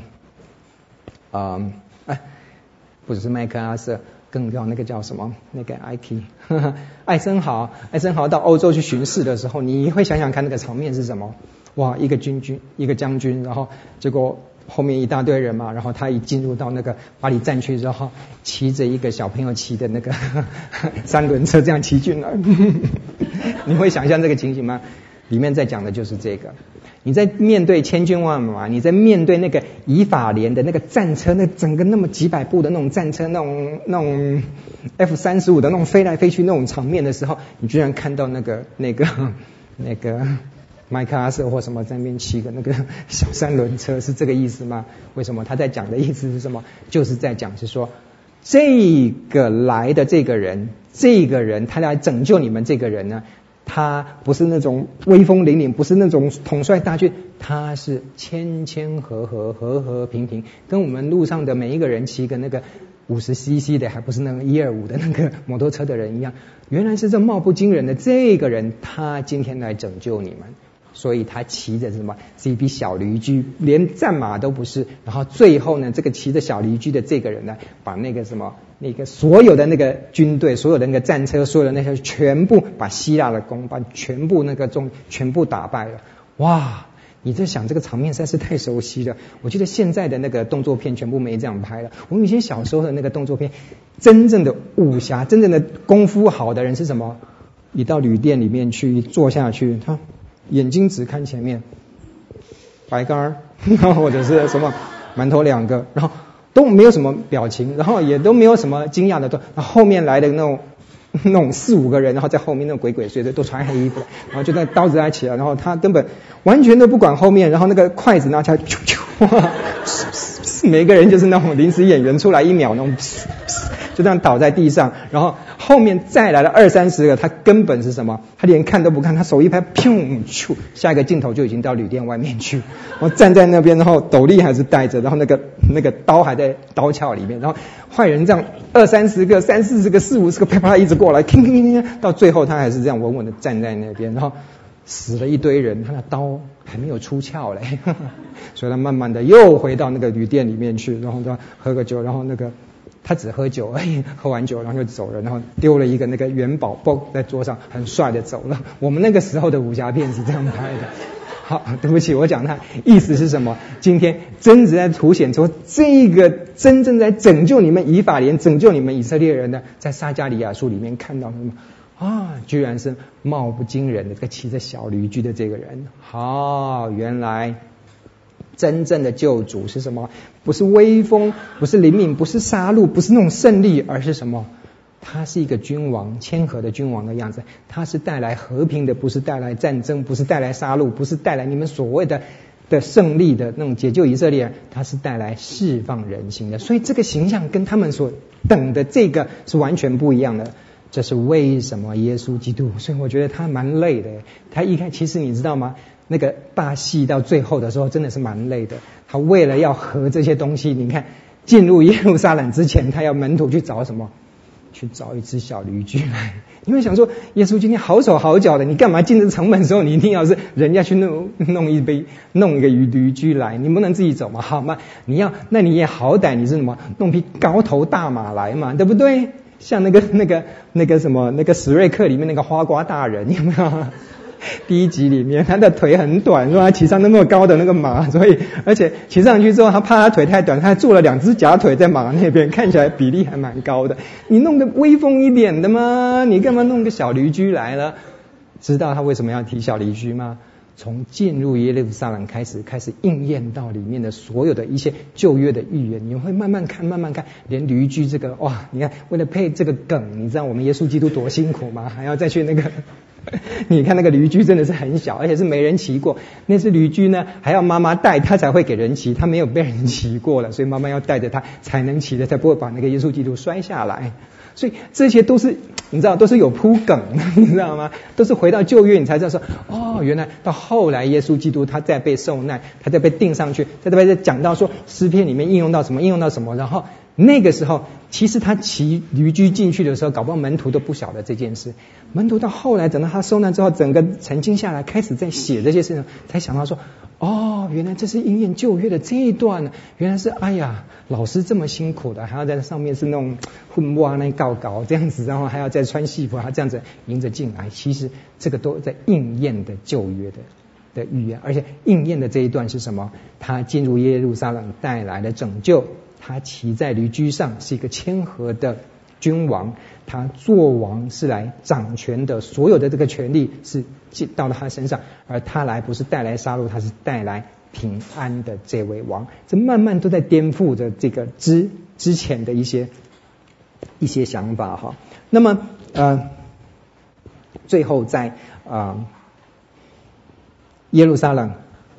呃，哎。或者是麦克阿瑟，更要那个叫什么？那个艾奇，艾森豪，艾森豪到欧洲去巡视的时候，你会想想看那个场面是什么？哇，一个军军，一个将军，然后结果后面一大堆人嘛，然后他一进入到那个巴黎战区之后，骑着一个小朋友骑的那个 三轮车这样骑进来，你会想象这个情形吗？里面在讲的就是这个。你在面对千军万马，你在面对那个以法莲的那个战车，那整个那么几百部的那种战车，那种那种 F 三十五的那种飞来飞去那种场面的时候，你居然看到那个那个那个麦克阿瑟或什么在那边骑个那个小三轮车，是这个意思吗？为什么他在讲的意思是什么？就是在讲是说，这个来的这个人，这个人他来拯救你们这个人呢？他不是那种威风凛凛，不是那种统帅大军，他是谦谦和和、和和平平，跟我们路上的每一个人骑个那个五十 CC 的，还不是那个一二五的那个摩托车的人一样。原来是这貌不惊人的这个人，他今天来拯救你们。所以他骑着什么？是一匹小驴驹，连战马都不是。然后最后呢，这个骑着小驴驹的这个人呢，把那个什么，那个所有的那个军队，所有的那个战车，所有的那些全部把希腊的弓，把全部那个中全部打败了。哇！你在想这个场面实在是太熟悉了。我觉得现在的那个动作片全部没这样拍了。我们以前小时候的那个动作片，真正的武侠，真正的功夫好的人是什么？你到旅店里面去坐下去，他。眼睛只看前面，白干儿，或者是什么馒头两个，然后都没有什么表情，然后也都没有什么惊讶的，都后面来的那种 那种四五个人，然后在后面那种鬼鬼祟祟，都穿黑衣服，然后就那刀子拿起来，然后他根本完全都不管后面，然后那个筷子拿起来，啾啾，每个人就是那种临时演员出来一秒那种。就这样倒在地上，然后后面再来了二三十个，他根本是什么？他连看都不看，他手一拍，砰，咻，下一个镜头就已经到旅店外面去。我站在那边，然后斗笠还是戴着，然后那个那个刀还在刀鞘里面，然后坏人这样二三十个、三四十个、四五十个，啪啪一直过来，到最后他还是这样稳稳的站在那边，然后死了一堆人，他的刀还没有出鞘嘞，所以他慢慢的又回到那个旅店里面去，然后他喝个酒，然后那个。他只喝酒而已，喝完酒然后就走了，然后丢了一个那个元宝包在桌上，很帅的走了。我们那个时候的武侠片是这样拍的。好，对不起，我讲他意思是什么？今天真正在凸显出这个真正在拯救你们以法莲、拯救你们以色列人的，在撒迦利亚书里面看到什么啊？居然是貌不惊人的这个骑着小驴驹的这个人。好，原来。真正的救主是什么？不是威风，不是灵敏，不是杀戮，不是那种胜利，而是什么？他是一个君王，谦和的君王的样子。他是带来和平的，不是带来战争，不是带来杀戮，不是带来你们所谓的的胜利的那种解救以色列。他是带来释放人心的。所以这个形象跟他们所等的这个是完全不一样的。这是为什么耶稣基督？所以我觉得他蛮累的。他一开，其实你知道吗？那个大戏到最后的时候，真的是蛮累的。他为了要合这些东西，你看进入耶路撒冷之前，他要门徒去找什么？去找一只小驴驹来。因为想说，耶稣今天好手好脚的，你干嘛进这城门的时候，你一定要是人家去弄弄一杯 弄一个驴驴驹来，你不能自己走嘛？好嘛，你要那你也好歹你是什么弄匹高头大马来嘛，对不对？像那个 那个那个什么那个史瑞克里面那个花瓜大人有没有？第一集里面，他的腿很短，说他骑上那么高的那个马，所以而且骑上去之后，他怕他腿太短，他还做了两只假腿在马那边，看起来比例还蛮高的。你弄个威风一点的吗？你干嘛弄个小驴驹来了？知道他为什么要提小驴驹吗？从进入耶路撒冷开始，开始应验到里面的所有的一些旧约的预言，你会慢慢看，慢慢看，连驴驹这个哇，你看为了配这个梗，你知道我们耶稣基督多辛苦吗？还要再去那个。你看那个驴驹真的是很小，而且是没人骑过。那只驴驹呢，还要妈妈带，他才会给人骑。他没有被人骑过了，所以妈妈要带着他才能骑的，才不会把那个耶稣基督摔下来。所以这些都是你知道，都是有铺梗，你知道吗？都是回到旧约，你才知道说，哦，原来到后来耶稣基督他在被受难，他在被钉上去，在这边在讲到说诗篇里面应用到什么，应用到什么，然后。那个时候，其实他骑驴驹进去的时候，搞不好门徒都不晓得这件事。门徒到后来，等到他受难之后，整个沉静下来，开始在写这些事情，才想到说：哦，原来这是应验旧约的这一段呢。原来是哎呀，老师这么辛苦的，还要在上面是那种混摸啊那搞搞这样子，然后还要再穿戏服，还这样子迎着进来。其实这个都在应验的旧约的的预言，而且应验的这一段是什么？他进入耶路撒冷带来的拯救。他骑在驴驹上，是一个谦和的君王。他做王是来掌权的，所有的这个权力是到了他身上。而他来不是带来杀戮，他是带来平安的这位王。这慢慢都在颠覆着这个之之前的一些一些想法哈。那么呃，最后在啊、耶路撒冷，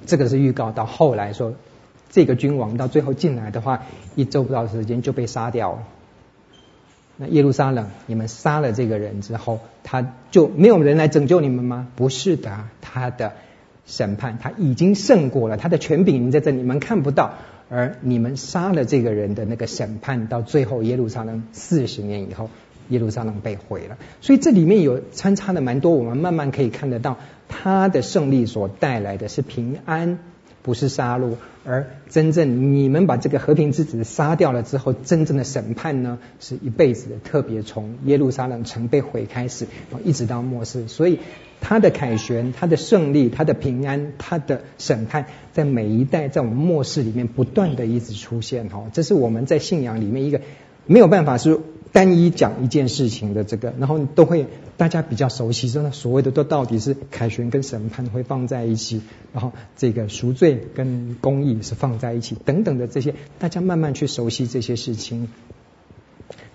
这个是预告到后来说。这个君王到最后进来的话，一周不到时间就被杀掉了。那耶路撒冷，你们杀了这个人之后，他就没有人来拯救你们吗？不是的，他的审判他已经胜过了，他的权柄你在这你们看不到，而你们杀了这个人的那个审判，到最后耶路撒冷四十年以后，耶路撒冷被毁了。所以这里面有穿插的蛮多，我们慢慢可以看得到，他的胜利所带来的是平安。不是杀戮，而真正你们把这个和平之子杀掉了之后，真正的审判呢，是一辈子的，特别从耶路撒冷城被毁开始，一直到末世。所以他的凯旋、他的胜利、他的平安、他的审判，在每一代在我们末世里面不断的一直出现。哈，这是我们在信仰里面一个没有办法是单一讲一件事情的这个，然后都会大家比较熟悉，说那所谓的都到底是凯旋跟审判会放在一起，然后这个赎罪跟公义是放在一起等等的这些，大家慢慢去熟悉这些事情。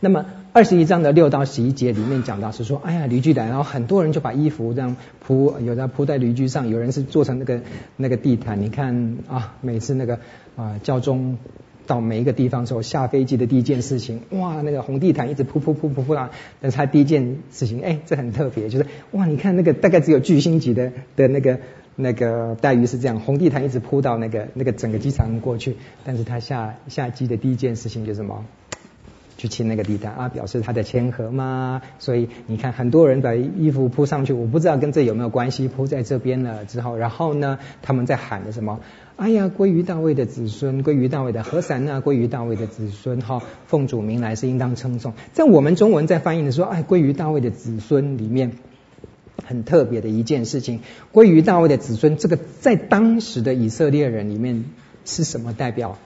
那么二十一章的六到十一节里面讲到是说，哎呀，驴駒来，然后很多人就把衣服这样铺，有的铺在驴駒上，有人是做成那个那个地毯。你看啊，每次那个啊教宗到每一个地方的时候，下飞机的第一件事情，哇，那个红地毯一直铺铺铺铺铺啊。但是他第一件事情，哎，这很特别，就是哇，你看那个大概只有巨星级的的那个那个待遇是这样，红地毯一直铺到那个那个整个机场过去。但是他下下机的第一件事情就是什么？去亲那个地毯啊，表示他的谦和嘛。所以你看，很多人把衣服铺上去，我不知道跟这有没有关系。铺在这边了之后，然后呢，他们在喊的什么？哎呀，归于大卫的子孙，归于大卫的和散那，归于大卫的子孙，哈，奉主名来是应当称颂。在我们中文在翻译的时候，哎，归于大卫的子孙里面，很特别的一件事情，归于大卫的子孙，这个在当时的以色列人里面是什么代表？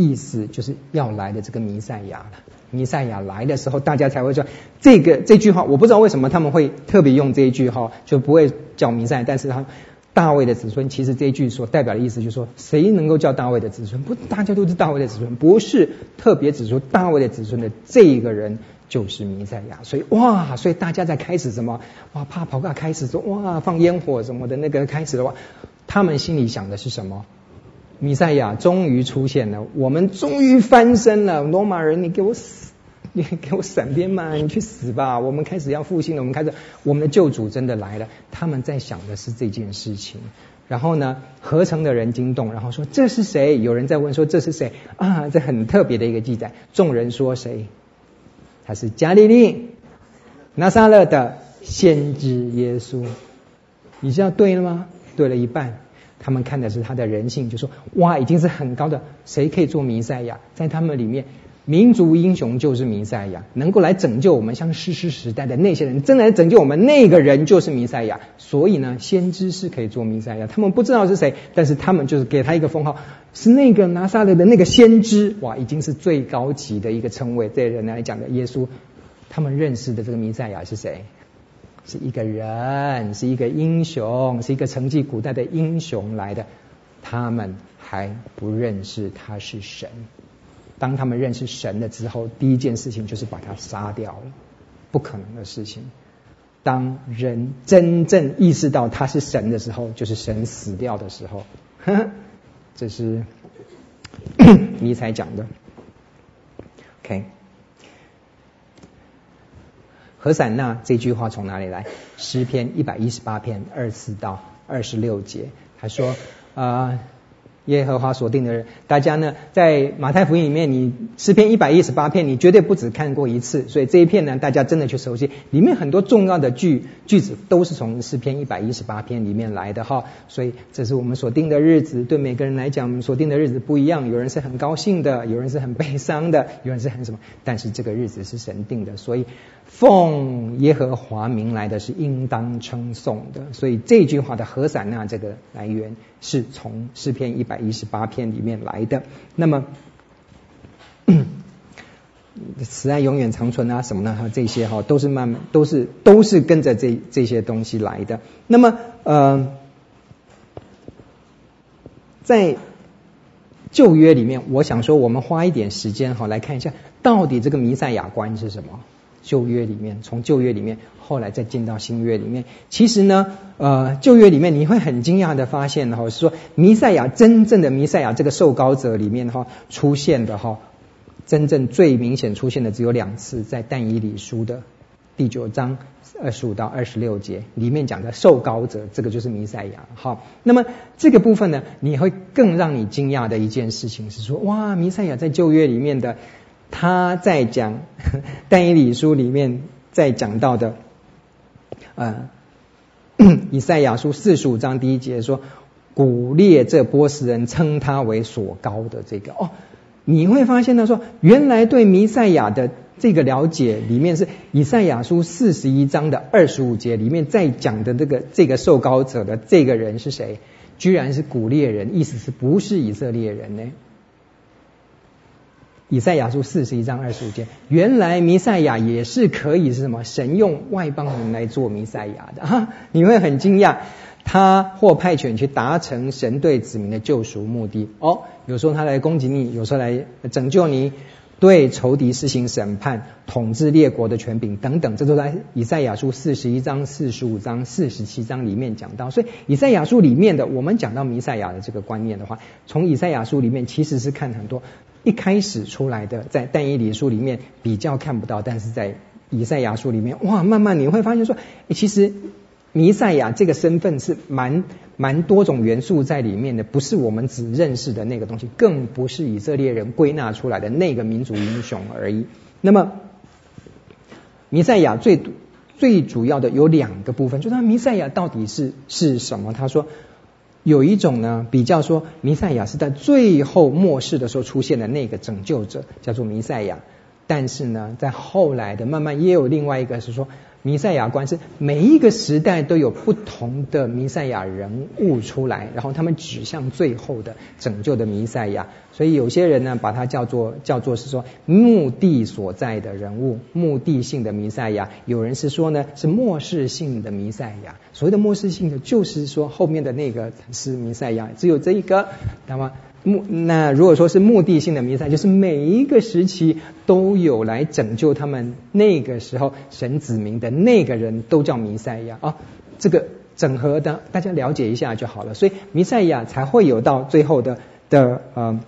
意思就是要来的这个弥赛亚了。弥赛亚来的时候，大家才会说这个这句话。我不知道为什么他们会特别用这一句哈，就不会叫弥赛亚。但是他大卫的子孙，其实这一句所代表的意思就是说，谁能够叫大卫的子孙？不，大家都是大卫的子孙，不是特别指出大卫的子孙的这个人就是弥赛亚。所以哇，所以大家在开始什么哇，怕跑啊，开始说哇，放烟火什么的那个开始的话，他们心里想的是什么？弥赛亚终于出现了，我们终于翻身了。罗马人，你给我死，你给我闪边嘛，你去死吧！我们开始要复兴了，我们开始，我们的救主真的来了。他们在想的是这件事情。然后呢，合成的人惊动，然后说这是谁？有人在问说这是谁啊？这很特别的一个记载。众人说谁？他是加利利拿撒勒的先知耶稣。你知道对了吗？对了一半。他们看的是他的人性，就说哇，已经是很高的，谁可以做弥赛亚？在他们里面，民族英雄就是弥赛亚，能够来拯救我们，像士师时代的那些人，真来拯救我们，那个人就是弥赛亚。所以呢，先知是可以做弥赛亚。他们不知道是谁，但是他们就是给他一个封号，是那个拿撒勒的那个先知。哇，已经是最高级的一个称谓。对人来讲的耶稣，他们认识的这个弥赛亚是谁？是一个人，是一个英雄，是一个承继古代的英雄来的。他们还不认识他是神。当他们认识神了之后，第一件事情就是把他杀掉了，不可能的事情。当人真正意识到他是神的时候，就是神死掉的时候。这是 尼采讲的。OK。何散那这句话从哪里来？诗篇一百一十八篇二四到二十六节，他说啊。呃耶和华所定的人，大家呢在马太福音里面，你诗篇一百一十八篇，你绝对不止看过一次，所以这一篇呢，大家真的去熟悉，里面很多重要的句句子都是从诗篇一百一十八篇里面来的哈。所以这是我们所定的日子，对每个人来讲，我们所定的日子不一样，有人是很高兴的，有人是很悲伤的，有人是很什么，但是这个日子是神定的，所以奉耶和华名来的是应当称颂的。所以这句话的何塞那这个来源是从诗篇一百一十八篇里面来的，那么 慈爱永远长存啊，什么呢？哈，这些哈都是慢慢都是都是跟着这这些东西来的。那么呃，在旧约里面，我想说，我们花一点时间哈来看一下，到底这个弥赛亚观是什么？旧约里面，从旧约里面，后来再进到新约里面，其实呢，呃，旧约里面你会很惊讶的发现哈，是说弥赛亚真正的弥赛亚这个受膏者里面哈出现的哈，真正最明显出现的只有两次，在但以理书的第九章二十五到二十六节里面讲的受膏者，这个就是弥赛亚。好，那么这个部分呢，你会更让你惊讶的一件事情是说，哇，弥赛亚在旧约里面的。他在讲 但以理书里面在讲到的，呃，以赛亚书四十五章第一节说，古列这波斯人称他为所高的这个哦，你会发现他说，原来对弥赛亚的这个了解里面是以赛亚书四十一章的二十五节里面在讲的这个这个受膏者的这个人是谁？居然是古列人，意思是不是以色列人呢？以赛亚书四十一章二十五节，原来弥赛亚也是可以是什么？神用外邦人来做弥赛亚的哈，你会很惊讶，他或派遣去达成神对子民的救赎目的哦。有时候他来攻击你，有时候来拯救你，对仇敌施行审判，统治列国的权柄等等，这都在以赛亚书四十一章、四十五章、四十七章里面讲到。所以以赛亚书里面的，我们讲到弥赛亚的这个观念的话，从以赛亚书里面其实是看很多。一开始出来的，在但以理书里面比较看不到，但是在以赛亚书里面，哇，慢慢你会发现说，其实弥赛亚这个身份是蛮蛮多种元素在里面的，不是我们只认识的那个东西，更不是以色列人归纳出来的那个民族英雄而已。那么，弥赛亚最最主要的有两个部分，就是弥赛亚到底是是什么？他说。有一种呢，比较说弥赛亚是在最后末世的时候出现的那个拯救者，叫做弥赛亚。但是呢，在后来的慢慢也有另外一个是说。弥赛亚观是每一个时代都有不同的弥赛亚人物出来，然后他们指向最后的拯救的弥赛亚。所以有些人呢，把它叫做叫做是说目的所在的人物，目的性的弥赛亚。有人是说呢，是末世性的弥赛亚。所谓的末世性的，就是说后面的那个是弥赛亚，只有这一个，那么。目那如果说是目的性的弥赛，就是每一个时期都有来拯救他们那个时候神子民的那个人都叫弥赛亚啊，这个整合的大家了解一下就好了，所以弥赛亚才会有到最后的的呃。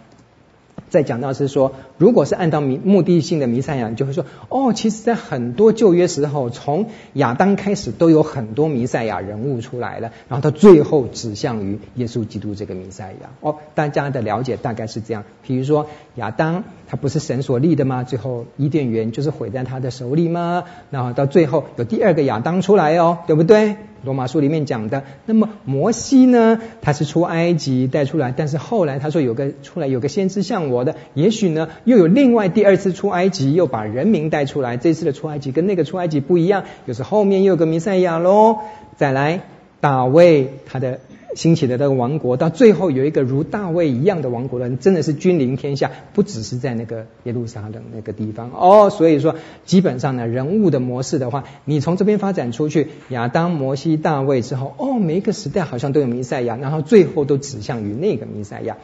在讲到是说，如果是按照目的性的弥赛亚，你就会说，哦，其实，在很多旧约时候，从亚当开始都有很多弥赛亚人物出来了，然后到最后指向于耶稣基督这个弥赛亚。哦，大家的了解大概是这样。比如说亚当，他不是神所立的吗？最后伊甸园就是毁在他的手里吗？然后到最后有第二个亚当出来哦，对不对？罗马书里面讲的，那么摩西呢？他是出埃及带出来，但是后来他说有个出来有个先知像我的，也许呢又有另外第二次出埃及，又把人民带出来。这次的出埃及跟那个出埃及不一样，就是后面又有个弥赛亚喽。再来大卫他的。兴起的这个王国，到最后有一个如大卫一样的王国的人，真的是君临天下，不只是在那个耶路撒冷那个地方哦。所以说，基本上呢，人物的模式的话，你从这边发展出去，亚当、摩西、大卫之后，哦，每一个时代好像都有弥赛亚，然后最后都指向于那个弥赛亚。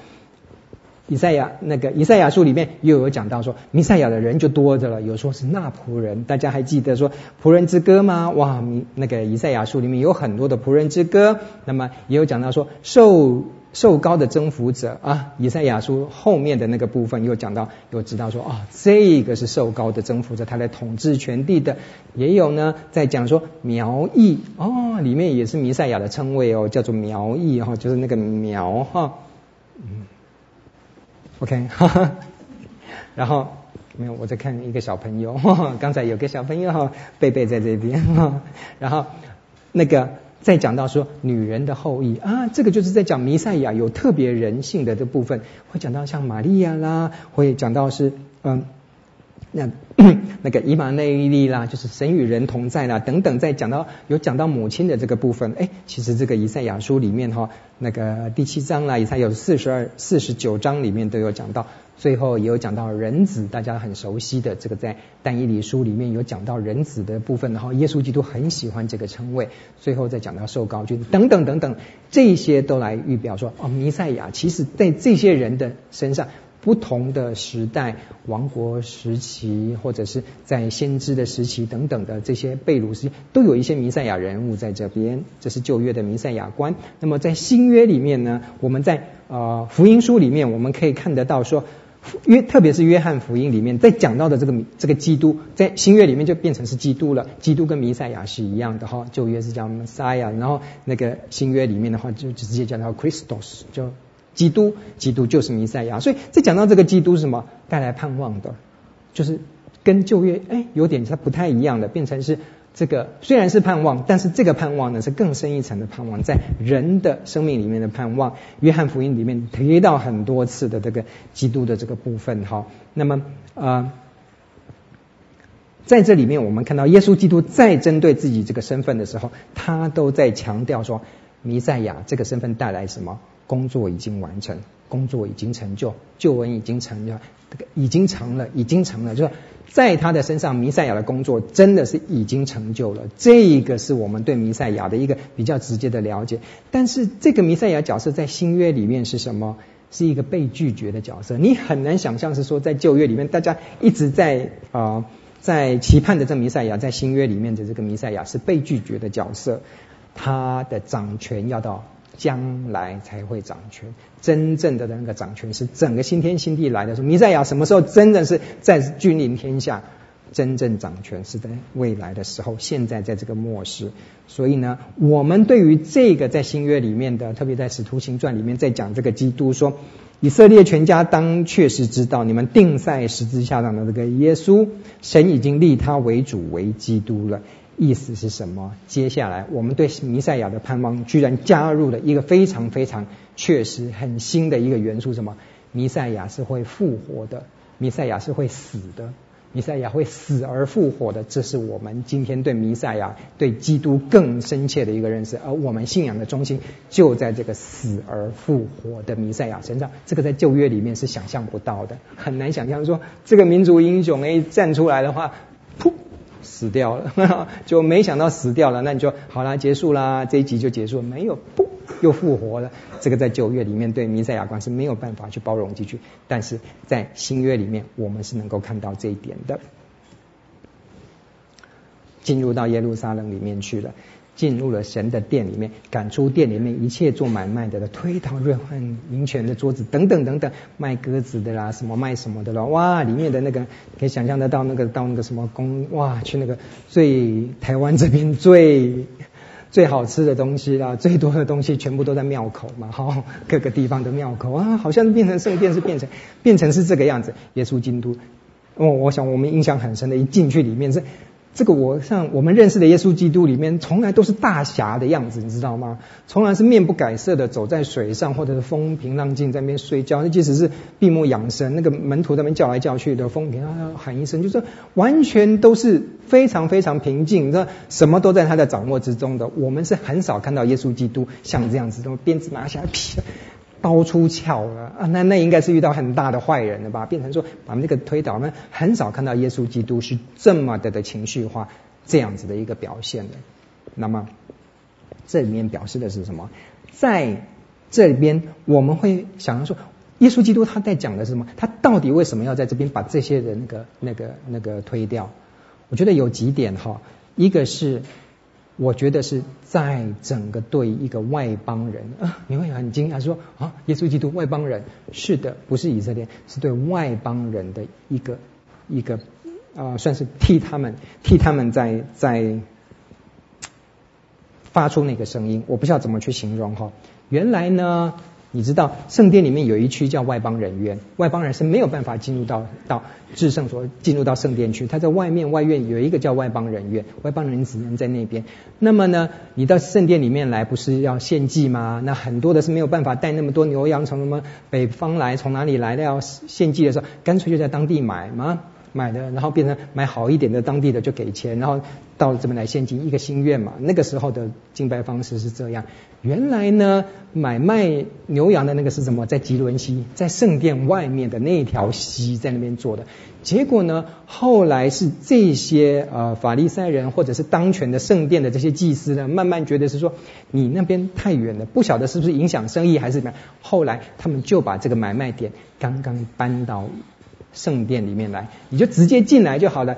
以赛亚那个以赛亚书里面又有讲到说，弥赛亚的人就多着了，有说是那仆人，大家还记得说仆人之歌吗？哇，那个以赛亚书里面有很多的仆人之歌，那么也有讲到说受受高的征服者啊，以赛亚书后面的那个部分又讲到，又知道说啊，这个是受高的征服者，他来统治全地的，也有呢在讲说苗裔哦，里面也是弥赛亚的称谓哦，叫做苗裔哈，就是那个苗哈，OK，哈哈，然后没有，我在看一个小朋友，哈 哈刚才有个小朋友哈，贝贝在这边，然后那个再讲到说女人的后裔啊，这个就是在讲弥赛亚有特别人性的这部分，会讲到像玛利亚啦，会讲到是嗯。那 那个以马内利啦，就是神与人同在啦，等等，再讲到有讲到母亲的这个部分，哎，其实这个以赛亚书里面哈，那个第七章啦，以赛有四十二、四十九章里面都有讲到，最后也有讲到人子，大家很熟悉的这个在但以理书里面有讲到人子的部分，然后耶稣基督很喜欢这个称谓，最后再讲到受膏君等等等等，这些都来预表说，哦，弥赛亚其实在这些人的身上。不同的时代、王国时期，或者是在先知的时期等等的这些被掳时期，都有一些弥赛亚人物在这边。这是旧约的弥赛亚观。那么在新约里面呢，我们在呃福音书里面，我们可以看得到说，约特别是约翰福音里面在讲到的这个这个基督，在新约里面就变成是基督了。基督跟弥赛亚是一样的哈，旧约是叫 Messiah，然后那个新约里面的话就直接叫他 Christos 就。基督，基督就是弥赛亚，所以在讲到这个基督是什么带来盼望的，就是跟旧约哎有点它不太一样的，变成是这个虽然是盼望，但是这个盼望呢是更深一层的盼望，在人的生命里面的盼望。约翰福音里面提到很多次的这个基督的这个部分哈，那么呃在这里面我们看到耶稣基督在针对自己这个身份的时候，他都在强调说弥赛亚这个身份带来什么？工作已经完成，工作已经成就，救恩已经成就，已经成了，已经成了，就是在他的身上，弥赛亚的工作真的是已经成就了。这个是我们对弥赛亚的一个比较直接的了解。但是这个弥赛亚角色在新约里面是什么？是一个被拒绝的角色。你很难想象是说在旧约里面，大家一直在啊、在期盼的这弥赛亚，在新约里面的这个弥赛亚是被拒绝的角色。他的掌权要到将来才会掌权，真正的那个掌权是整个新天新地来的时候，弥赛亚什么时候真的是在君临天下？真正掌权是在未来的时候，现在在这个末世。所以呢，我们对于这个在新约里面的，特别在使徒行传里面在讲这个基督说，以色列全家当确实知道，你们定在十字架上的这个耶稣，神已经立他为主为基督了。意思是什么？接下来我们对弥赛亚的盼望，居然加入了一个非常非常确实很新的一个元素，什么？弥赛亚是会复活的，弥赛亚是会死的，弥赛亚会死而复活的。这是我们今天对弥赛亚、对基督更深切的一个认识。而我们信仰的中心就在这个死而复活的弥赛亚身上。这个在旧约里面是想象不到的，很难想象说这个民族英雄诶站出来的话，死掉了，就没想到死掉了，那你就好啦，结束啦，这一集就结束，没有，不，又复活了。这个在旧约里面对弥赛亚观是没有办法去包容进去，但是在新约里面，我们是能够看到这一点的。进入到耶路撒冷里面去了。进入了神的殿里面，赶出店里面一切做买卖的，推倒兑换银钱的桌子等等等等，卖鸽子的啦，什么卖什么的啦，哇，里面的那个可以想象得到那个到那个什么宫，哇，去那个最台湾这边最最好吃的东西啦，最多的东西全部都在庙口嘛，哈，各个地方的庙口啊，好像变成圣殿是变成变成是这个样子，耶稣基督，哦，我想我们印象很深的，一进去里面是。这个我像我们认识的耶稣基督里面，从来都是大侠的样子，你知道吗？从来是面不改色的走在水上，或者是风平浪静在那边睡觉。那即使是闭目养神，那个门徒在那边叫来叫去的，风平啊喊一声，就是完全都是非常非常平静，那什么都在他的掌握之中的。我们是很少看到耶稣基督像这样子，那么鞭子拿下来劈。刀出鞘了啊！那那应该是遇到很大的坏人了吧？变成说把那个推倒，我们很少看到耶稣基督是这么的的情绪化，这样子的一个表现的。那么这里面表示的是什么？在这里边我们会想要说，耶稣基督他在讲的是什么？他到底为什么要在这边把这些人那个那个那个推掉？我觉得有几点哈，一个是。我觉得是在整个对一个外邦人啊，你会很惊讶说啊，耶稣基督外邦人是的，不是以色列，是对外邦人的一个一个啊、算是替他们替他们在在发出那个声音，我不知道怎么去形容哈。原来呢。你知道圣殿里面有一区叫外邦人院，外邦人是没有办法进入到到至圣所，进入到圣殿去。他在外面外院有一个叫外邦人院，外邦人只能在那边。那么呢，你到圣殿里面来不是要献祭吗？那很多的是没有办法带那么多牛羊从什么北方来，从哪里来的要献祭的时候，干脆就在当地买吗。买的，然后变成买好一点的当地的就给钱，然后到这边来献金一个心愿嘛。那个时候的敬拜方式是这样。原来呢，买卖牛羊的那个是什么？在汲沦溪，在圣殿外面的那条溪，在那边做的。结果呢，后来是这些呃法利赛人或者是当权的圣殿的这些祭司呢，慢慢觉得是说你那边太远了，不晓得是不是影响生意还是怎么样。后来他们就把这个买卖点刚刚搬到。圣殿里面来，你就直接进来就好了，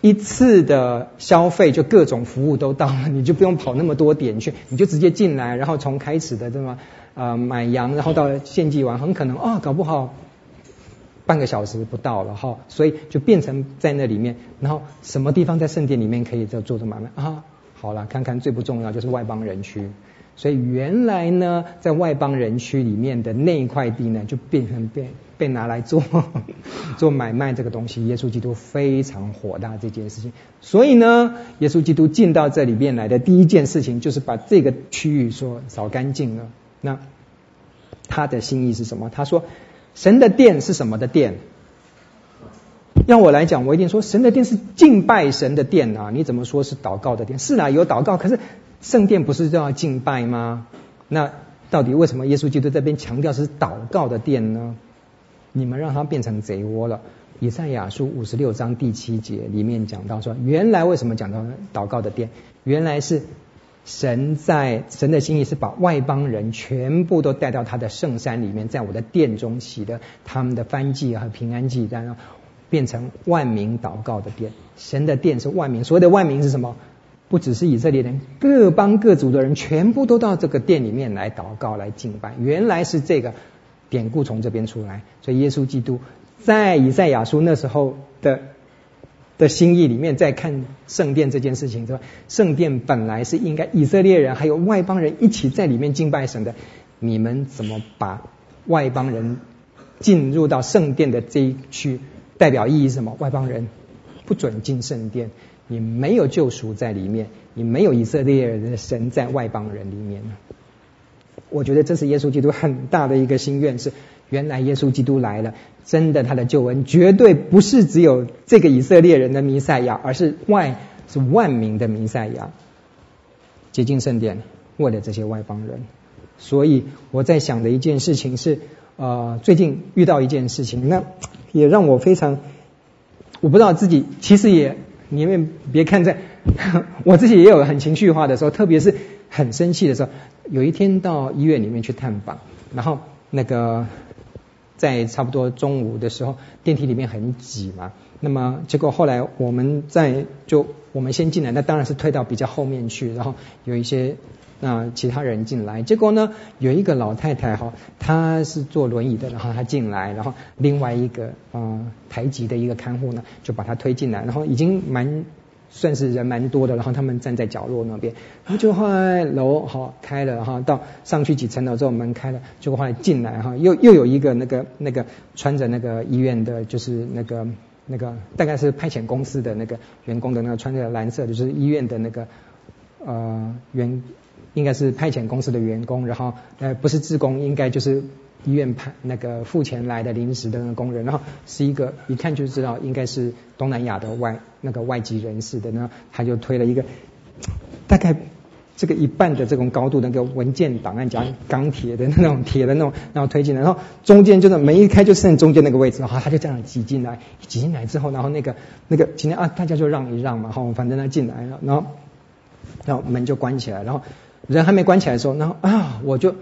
一次的消费就各种服务都到了，你就不用跑那么多点去，你就直接进来，然后从开始的这么呃买羊，然后到献祭完，很可能啊、搞不好半个小时不到了哈，所以就变成在那里面，然后什么地方在圣殿里面可以在做做买卖啊？好了，看看最不重要就是外邦人区。所以原来呢，在外邦人区里面的那一块地呢，就变成变被拿来做 做买卖这个东西。耶稣基督非常火大这件事情，所以呢，耶稣基督进到这里面来的第一件事情，就是把这个区域说扫干净了。那他的心意是什么？他说，神的殿是什么的殿？要我来讲，我一定说神的殿是敬拜神的殿啊！你怎么说是祷告的殿？是啊，有祷告，可是。圣殿不是都要敬拜吗？那到底为什么耶稣基督这边强调是祷告的殿呢？你们让他变成贼窝了。以赛亚书五十六章第七节里面讲到说，原来为什么讲到祷告的殿？原来是神在神的心意是把外邦人全部都带到他的圣山里面，在我的殿中起的他们的燔祭和平安祭，然后变成万民祷告的殿。神的殿是万民，所谓的万民是什么？不只是以色列人，各邦各族的人全部都到这个殿里面来祷告、来敬拜。原来是这个典故从这边出来，所以耶稣基督。在以赛亚书那时候的的心意里面，在看圣殿这件事情是吧？圣殿本来是应该以色列人还有外邦人一起在里面敬拜神的，你们怎么把外邦人进入到圣殿的这一区？代表意义是什么？外邦人不准进圣殿，你没有救赎在里面，你没有以色列人的神在外邦人里面。我觉得这是耶稣基督很大的一个心愿是。原来耶稣基督来了，真的，他的救恩绝对不是只有这个以色列人的弥赛亚，而是万是万民的弥赛亚。洁净圣殿，为了这些外邦人。所以我在想的一件事情是，呃，最近遇到一件事情，那也让我非常，我不知道自己其实也，你们别看在，我自己也有很情绪化的时候，特别是很生气的时候。有一天到医院里面去探访，然后那个。在差不多中午的时候，电梯里面很挤嘛。那么结果后来我们在就我们先进来，那当然是退到比较后面去。然后有一些那、其他人进来，结果呢有一个老太太哈，她是坐轮椅的，然后她进来，然后另外一个啊、呃、台籍的一个看护呢就把她推进来，然后已经蛮。算是人蛮多的，然后他们站在角落那边，然后就后来楼哈开了哈，到上去几层楼之后门开了，就后来进来哈，又又有一个那个那个穿着那个医院的，就是那个那个大概是派遣公司的那个员工的那个穿着蓝色，就是医院的那个呃员，应该是派遣公司的员工，然后呃不是自工，应该就是。医院派那个付钱来的临时的那个工人，然后是一个一看就知道应该是东南亚的外那个外籍人士的，呢，他就推了一个大概这个一半的这种高度的那个文件档案夹钢铁的那种铁的那种，然后推进来，然后中间就是门一开就剩中间那个位置，然后他就这样挤进来，挤进来之后，然后那个那个今天啊大家就让一让嘛，好，反正他进来了，然后然后门就关起来，然后人还没关起来的时候，然后啊我就。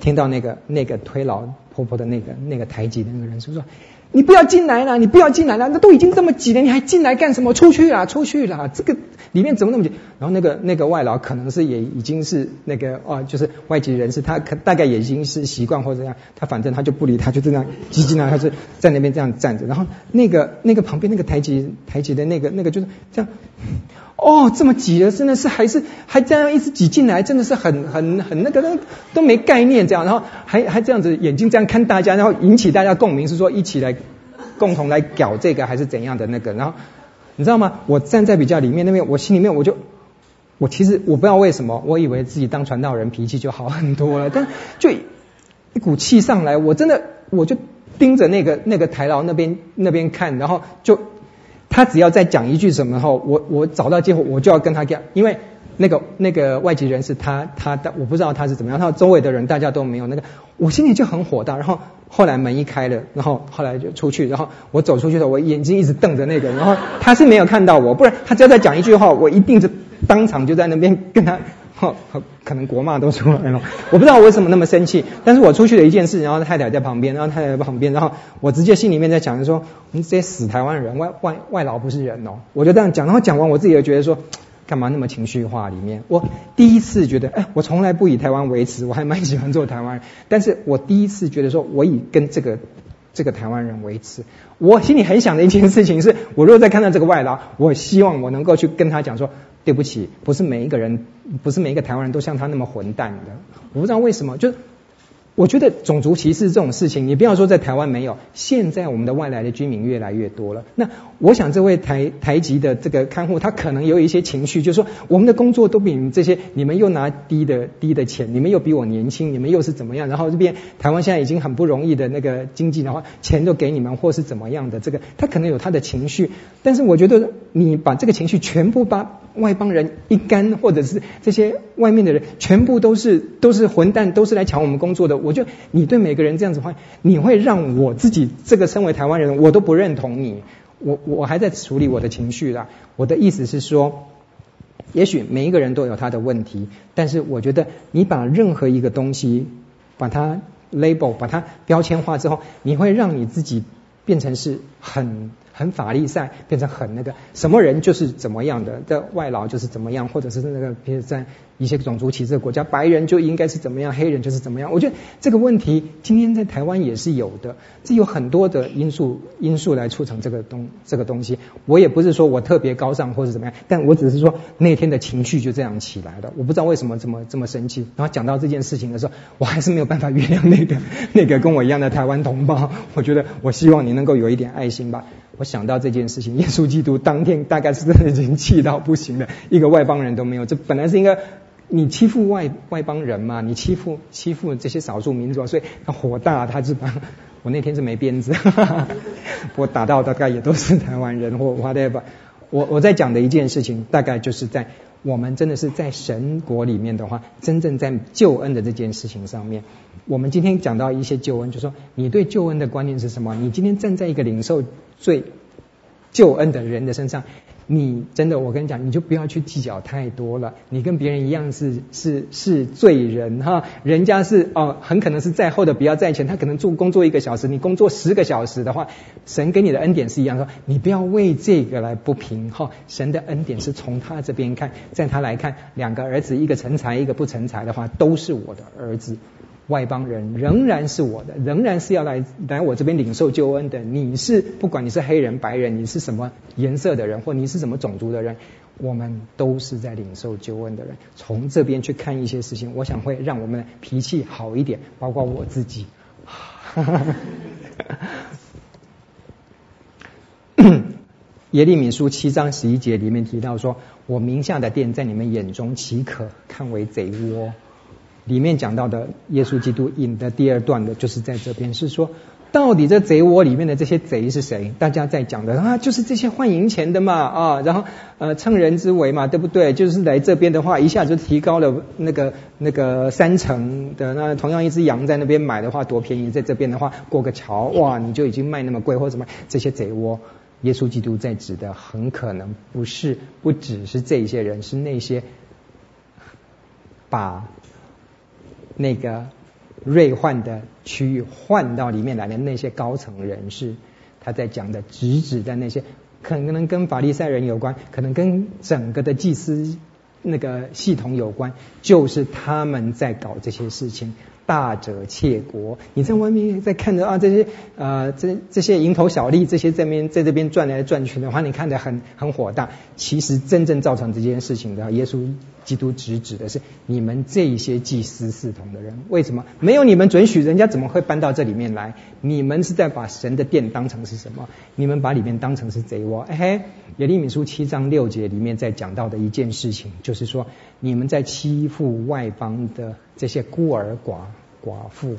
听到那个那个推老婆婆的那个那个台籍的那个人是不是说：“你不要进来了，你不要进来了，那都已经这么挤了，你还进来干什么？出去啦，出去啦！这个里面怎么那么挤？”然后那个那个外劳可能是也已经是那个哦，就是外籍人士，他可大概也已经是习惯或者怎样，他反正他就不理他，就这样挤进来，他是在那边这样站着。然后那个那个旁边那个台籍台籍的那个那个就是这样。哦，这么挤的，真的是还是还这样一直挤进来，真的是很很很那个都都没概念这样，然后还还这样子眼睛这样看大家，然后引起大家共鸣，是说一起来共同来搞这个还是怎样的那个？然后你知道吗？我站在比较里面那边，我心里面我就我其实我不知道为什么，我以为自己当传道人脾气就好很多了，但就一股气上来，我真的我就盯着那个那个台劳那边那边看，然后就。他只要再讲一句什么后，我我找到机会我就要跟他讲，因为那个那个外籍人士他他的我不知道他是怎么样，他周围的人大家都没有那个，我心里就很火大。然后后来门一开了，然后后来就出去，然后我走出去的时候，我眼睛一直瞪着那个，然后他是没有看到我，不然他只要再讲一句话，我一定是当场就在那边跟他。可能国骂都出来了，我不知道为什么那么生气。但是我出去了一件事，然后太太在旁边，然后太太在旁边，然后我直接心里面在讲，就说：你这些死台湾人，外外外劳不是人哦。我就这样讲，然后讲完，我自己又觉得说，干嘛那么情绪化？里面，我第一次觉得，哎，我从来不以台湾为耻，我还蛮喜欢做台湾人。但是我第一次觉得说，我以跟这个这个台湾人为耻。我心里很想的一件事情是，我如果再看到这个外劳，我希望我能够去跟他讲说。对不起，不是每一个人，不是每一个台湾人都像他那么混蛋的。我不知道为什么，就我觉得种族歧视这种事情，你不要说在台湾没有，现在我们的外来的居民越来越多了。那我想这位台台籍的这个看护，他可能有一些情绪，就是说我们的工作都比你们这些，你们又拿低的低的钱，你们又比我年轻，你们又是怎么样？然后这边台湾现在已经很不容易的那个经济的话，钱都给你们，或是怎么样的这个，他可能有他的情绪。但是我觉得你把这个情绪全部把外邦人一干，或者是这些外面的人，全部都是都是混蛋，都是来抢我们工作的。我觉得你对每个人这样子的话，你会让我自己这个身为台湾人，我都不认同你。我我还在处理我的情绪啦。我的意思是说，也许每一个人都有他的问题，但是我觉得你把任何一个东西把它 label，把它标签化之后，你会让你自己变成是很。很法利赛，变成很那个什么人就是怎么样的，的外劳就是怎么样，或者是那个，比如在一些种族歧视的国家，白人就应该是怎么样，黑人就是怎么样。我觉得这个问题今天在台湾也是有的，这有很多的因素因素来促成这个东这个东西。我也不是说我特别高尚或者怎么样，但我只是说那天的情绪就这样起来了。我不知道为什么这么这么生气。然后讲到这件事情的时候，我还是没有办法原谅那个 那个跟我一样的台湾同胞。我觉得我希望你能够有一点爱心吧。我想到这件事情，耶稣基督当天大概是真的已经气到不行了，一个外邦人都没有。这本来是应该你欺负外外邦人嘛，你欺负欺负这些少数民族，所以他火大，他是把 我那天是没鞭子，我打到大概也都是台湾人或 whatever。我我在讲的一件事情，大概就是在我们真的是在神国里面的话，真正在救恩的这件事情上面。我们今天讲到一些救恩，就是说你对救恩的观念是什么？你今天站在一个领受罪救恩的人的身上，你真的，我跟你讲，你就不要去计较太多了。你跟别人一样是是是罪人哈，人家是哦，很可能是在后的比较在前，他可能做工作一个小时，你工作十个小时的话，神给你的恩典是一样，说你不要为这个来不平哈。神的恩典是从他这边看，在他来看，两个儿子，一个成才，一个不成才的话，都是我的儿子。外邦人仍然是我的，仍然是要来来我这边领受救恩的。你是不管你是黑人、白人，你是什么颜色的人，或你是什么种族的人，我们都是在领受救恩的人。从这边去看一些事情，我想会让我们脾气好一点，包括我自己。耶利米书七章十一节里面提到说：“我名下的殿在你们眼中岂可看为贼窝？”里面讲到的耶稣基督引的第二段的，就是在这边是说，到底这贼窝里面的这些贼是谁？大家在讲的啊，就是这些换银钱的嘛啊，然后呃趁人之危嘛，对不对？就是来这边的话，一下就提高了那个那个三成的，那同样一只羊在那边买的话多便宜，在这边的话过个桥哇，你就已经卖那么贵或什么？这些贼窝，耶稣基督在指的很可能不是不只是这些人，是那些把。那个兑换的区域换到里面来的那些高层人士，他在讲的直指的那些可能跟法利赛人有关，可能跟整个的祭司那个系统有关，就是他们在搞这些事情。大者窃国，你在外面在看着啊，这些呃这这些蝇头小利，这些在边在这边转来转去的话，你看得很很火大。其实真正造成这件事情的，耶稣基督指指的是你们这些祭司系统的人。为什么没有你们准许，人家怎么会搬到这里面来？你们是在把神的殿当成是什么？你们把里面当成是贼窝。哎嘿，耶利米书七章六节里面在讲到的一件事情，就是说你们在欺负外邦的。这些孤儿寡寡妇，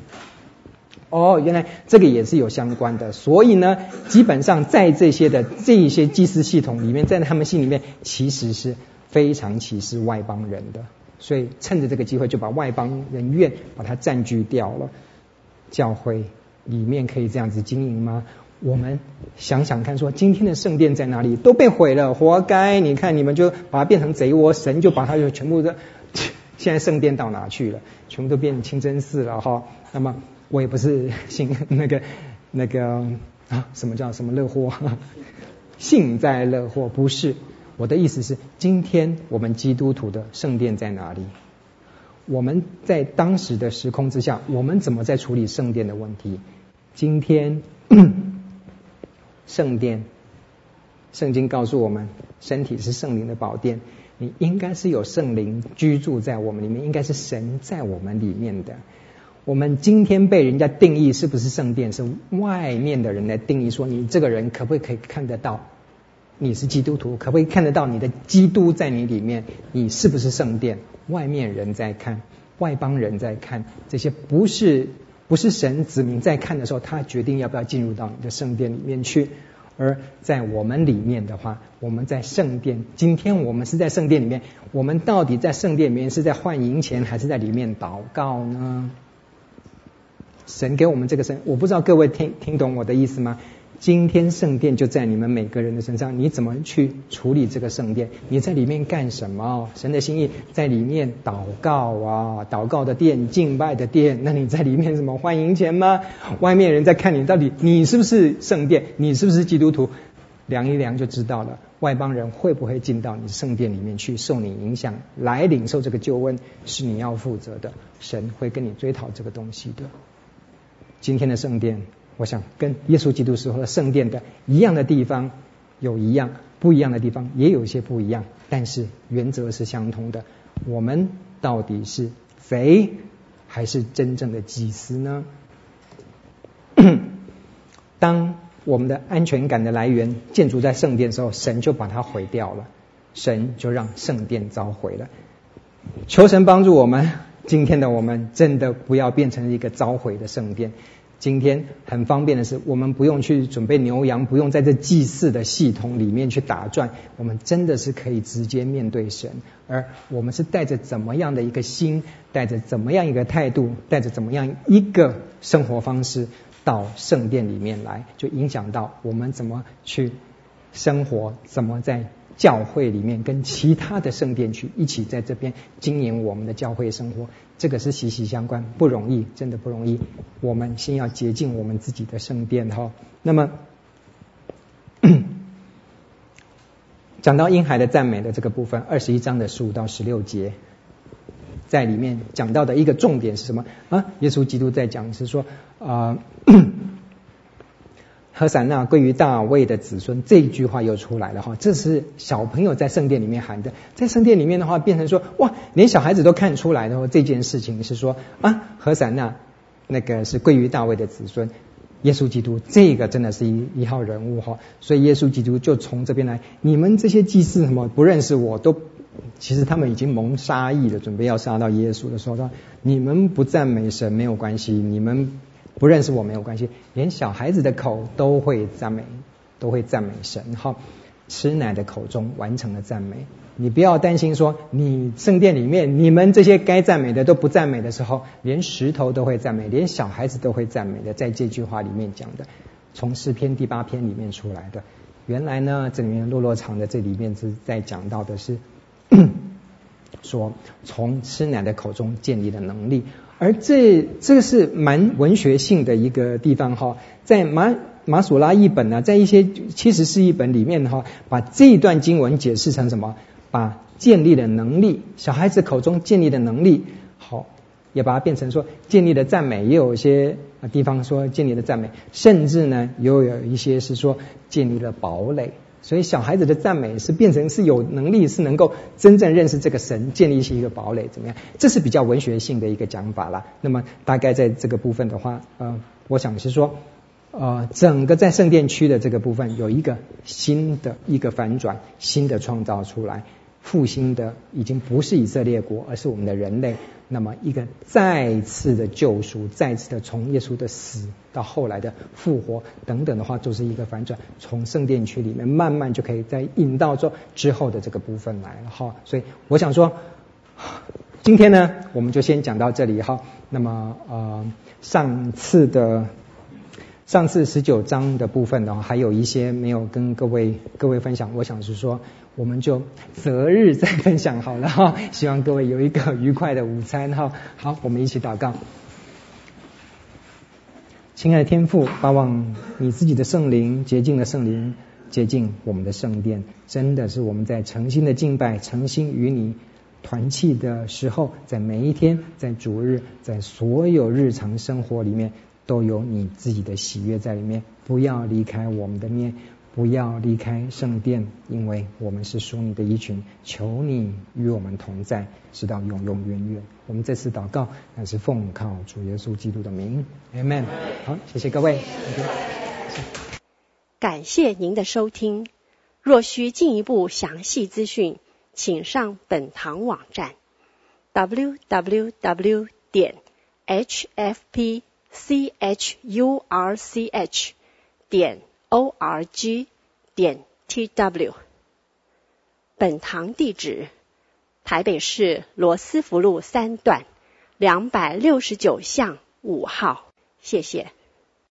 哦，原来这个也是有相关的。所以呢，基本上在这些的这一些祭司系统里面，在他们心里面其实是非常歧视外邦人的。所以趁着这个机会，就把外邦人院把它占据掉了。教会里面可以这样子经营吗？我们想想看，说今天的圣殿在哪里？都被毁了，活该！你看你们就把它变成贼窝，神就把它就全部的。现在圣殿到哪去了？全部都变清真寺了哈。那么我也不是信那个那个啊，什么叫什么乐祸？幸灾乐祸不是。我的意思是，今天我们基督徒的圣殿在哪里？我们在当时的时空之下，我们怎么在处理圣殿的问题？今天 圣殿，圣经告诉我们，身体是圣灵的宝殿。你应该是有圣灵居住在我们里面，应该是神在我们里面的。我们今天被人家定义是不是圣殿，是外面的人来定义说，你这个人可不可以看得到你是基督徒，可不可以看得到你的基督在你里面，你是不是圣殿？外面人在看，外邦人在看，这些不是不是神子民在看的时候，他决定要不要进入到你的圣殿里面去。而在我们里面的话，我们在圣殿，今天我们是在圣殿里面，我们到底在圣殿里面是在换银钱，还是在里面祷告呢？神给我们这个神，我不知道各位听听懂我的意思吗？今天圣殿就在你们每个人的身上，你怎么去处理这个圣殿？你在里面干什么？神的心意在里面祷告啊，祷告的殿、敬拜的殿。那你在里面什么换银钱吗？外面人在看你到底你是不是圣殿？你是不是基督徒？量一量就知道了。外邦人会不会进到你圣殿里面去受你影响，来领受这个救恩，是你要负责的。神会跟你追讨这个东西的。今天的圣殿。我想跟耶稣基督时候的圣殿的一样的地方有一样，不一样的地方也有一些不一样，但是原则是相同的。我们到底是贼还是真正的祭司呢？当我们的安全感的来源建筑在圣殿的时候，神就把它毁掉了，神就让圣殿遭毁了。求神帮助我们，今天的我们真的不要变成一个遭毁的圣殿。今天很方便的是，我们不用去准备牛羊，不用在这祭祀的系统里面去打转，我们真的是可以直接面对神。而我们是带着怎么样的一个心，带着怎么样一个态度，带着怎么样一个生活方式到圣殿里面来，就影响到我们怎么去生活，怎么在。教会里面跟其他的圣殿去一起在这边经营我们的教会生活，这个是息息相关，不容易，真的不容易。我们先要洁净我们自己的圣殿哈。那么 讲到婴孩的赞美的这个部分，二十一章的十五到十六节，在里面讲到的一个重点是什么啊？耶稣基督在讲是说啊。何散那归于大卫的子孙，这句话又出来了哈，这是小朋友在圣殿里面喊的，在圣殿里面的话，变成说哇，连小孩子都看出来的话，这件事情是说啊，何散那那个是归于大卫的子孙，耶稣基督这个真的是一一号人物哈，所以耶稣基督就从这边来，你们这些祭司什么不认识我都，其实他们已经蒙杀意了，准备要杀到耶稣的时候，说你们不赞美神没有关系，你们。不认识我没有关系，连小孩子的口都会赞美，都会赞美神。好，吃奶的口中完成了赞美。你不要担心说，你圣殿里面你们这些该赞美的都不赞美的时候，连石头都会赞美，连小孩子都会赞美的。在这句话里面讲的，从诗篇第八篇里面出来的。原来呢，这里面落落长的这里面是在讲到的是，说从吃奶的口中建立的能力。而这这个是蛮文学性的一个地方哈，在马马索拉译本呢，在一些七十士译本里面哈，把这一段经文解释成什么？把建立的能力，小孩子口中建立的能力，好，也把它变成说建立的赞美，也有一些地方说建立的赞美，甚至呢，又有一些是说建立了堡垒。所以小孩子的赞美是变成是有能力，是能够真正认识这个神，建立起一个堡垒，怎么样？这是比较文学性的一个讲法啦。那么大概在这个部分的话，呃，我想是说，呃，整个在圣殿区的这个部分有一个新的一个反转，新的创造出来。复兴的已经不是以色列国，而是我们的人类。那么一个再次的救赎，再次的从耶稣的死到后来的复活等等的话，就是一个反转，从圣殿区里面慢慢就可以再引到之之后的这个部分来了哈。所以我想说，今天呢，我们就先讲到这里哈。那么呃，上次的。上次十九章的部分呢，还有一些没有跟各位各位分享，我想是说，我们就择日再分享好了哈。希望各位有一个愉快的午餐哈。好，我们一起祷告。亲爱的天父，盼望你自己的圣灵洁净的圣灵洁净我们的圣殿，真的是我们在诚心的敬拜、诚心与你团契的时候，在每一天，在主日，在所有日常生活里面。都有你自己的喜悦在里面，不要离开我们的面，不要离开圣殿，因为我们是属你的一群。求你与我们同在，直到永永远远。我们这次祷告，乃是奉靠主耶稣基督的名，Amen。好，谢谢各位。感谢您的收听。若需进一步详细资讯，请上本堂网站：www 点 hfp。C h u r c h 点 o r g 点 t w。本堂地址：台北市罗斯福路三段两百六十九巷五号。谢谢。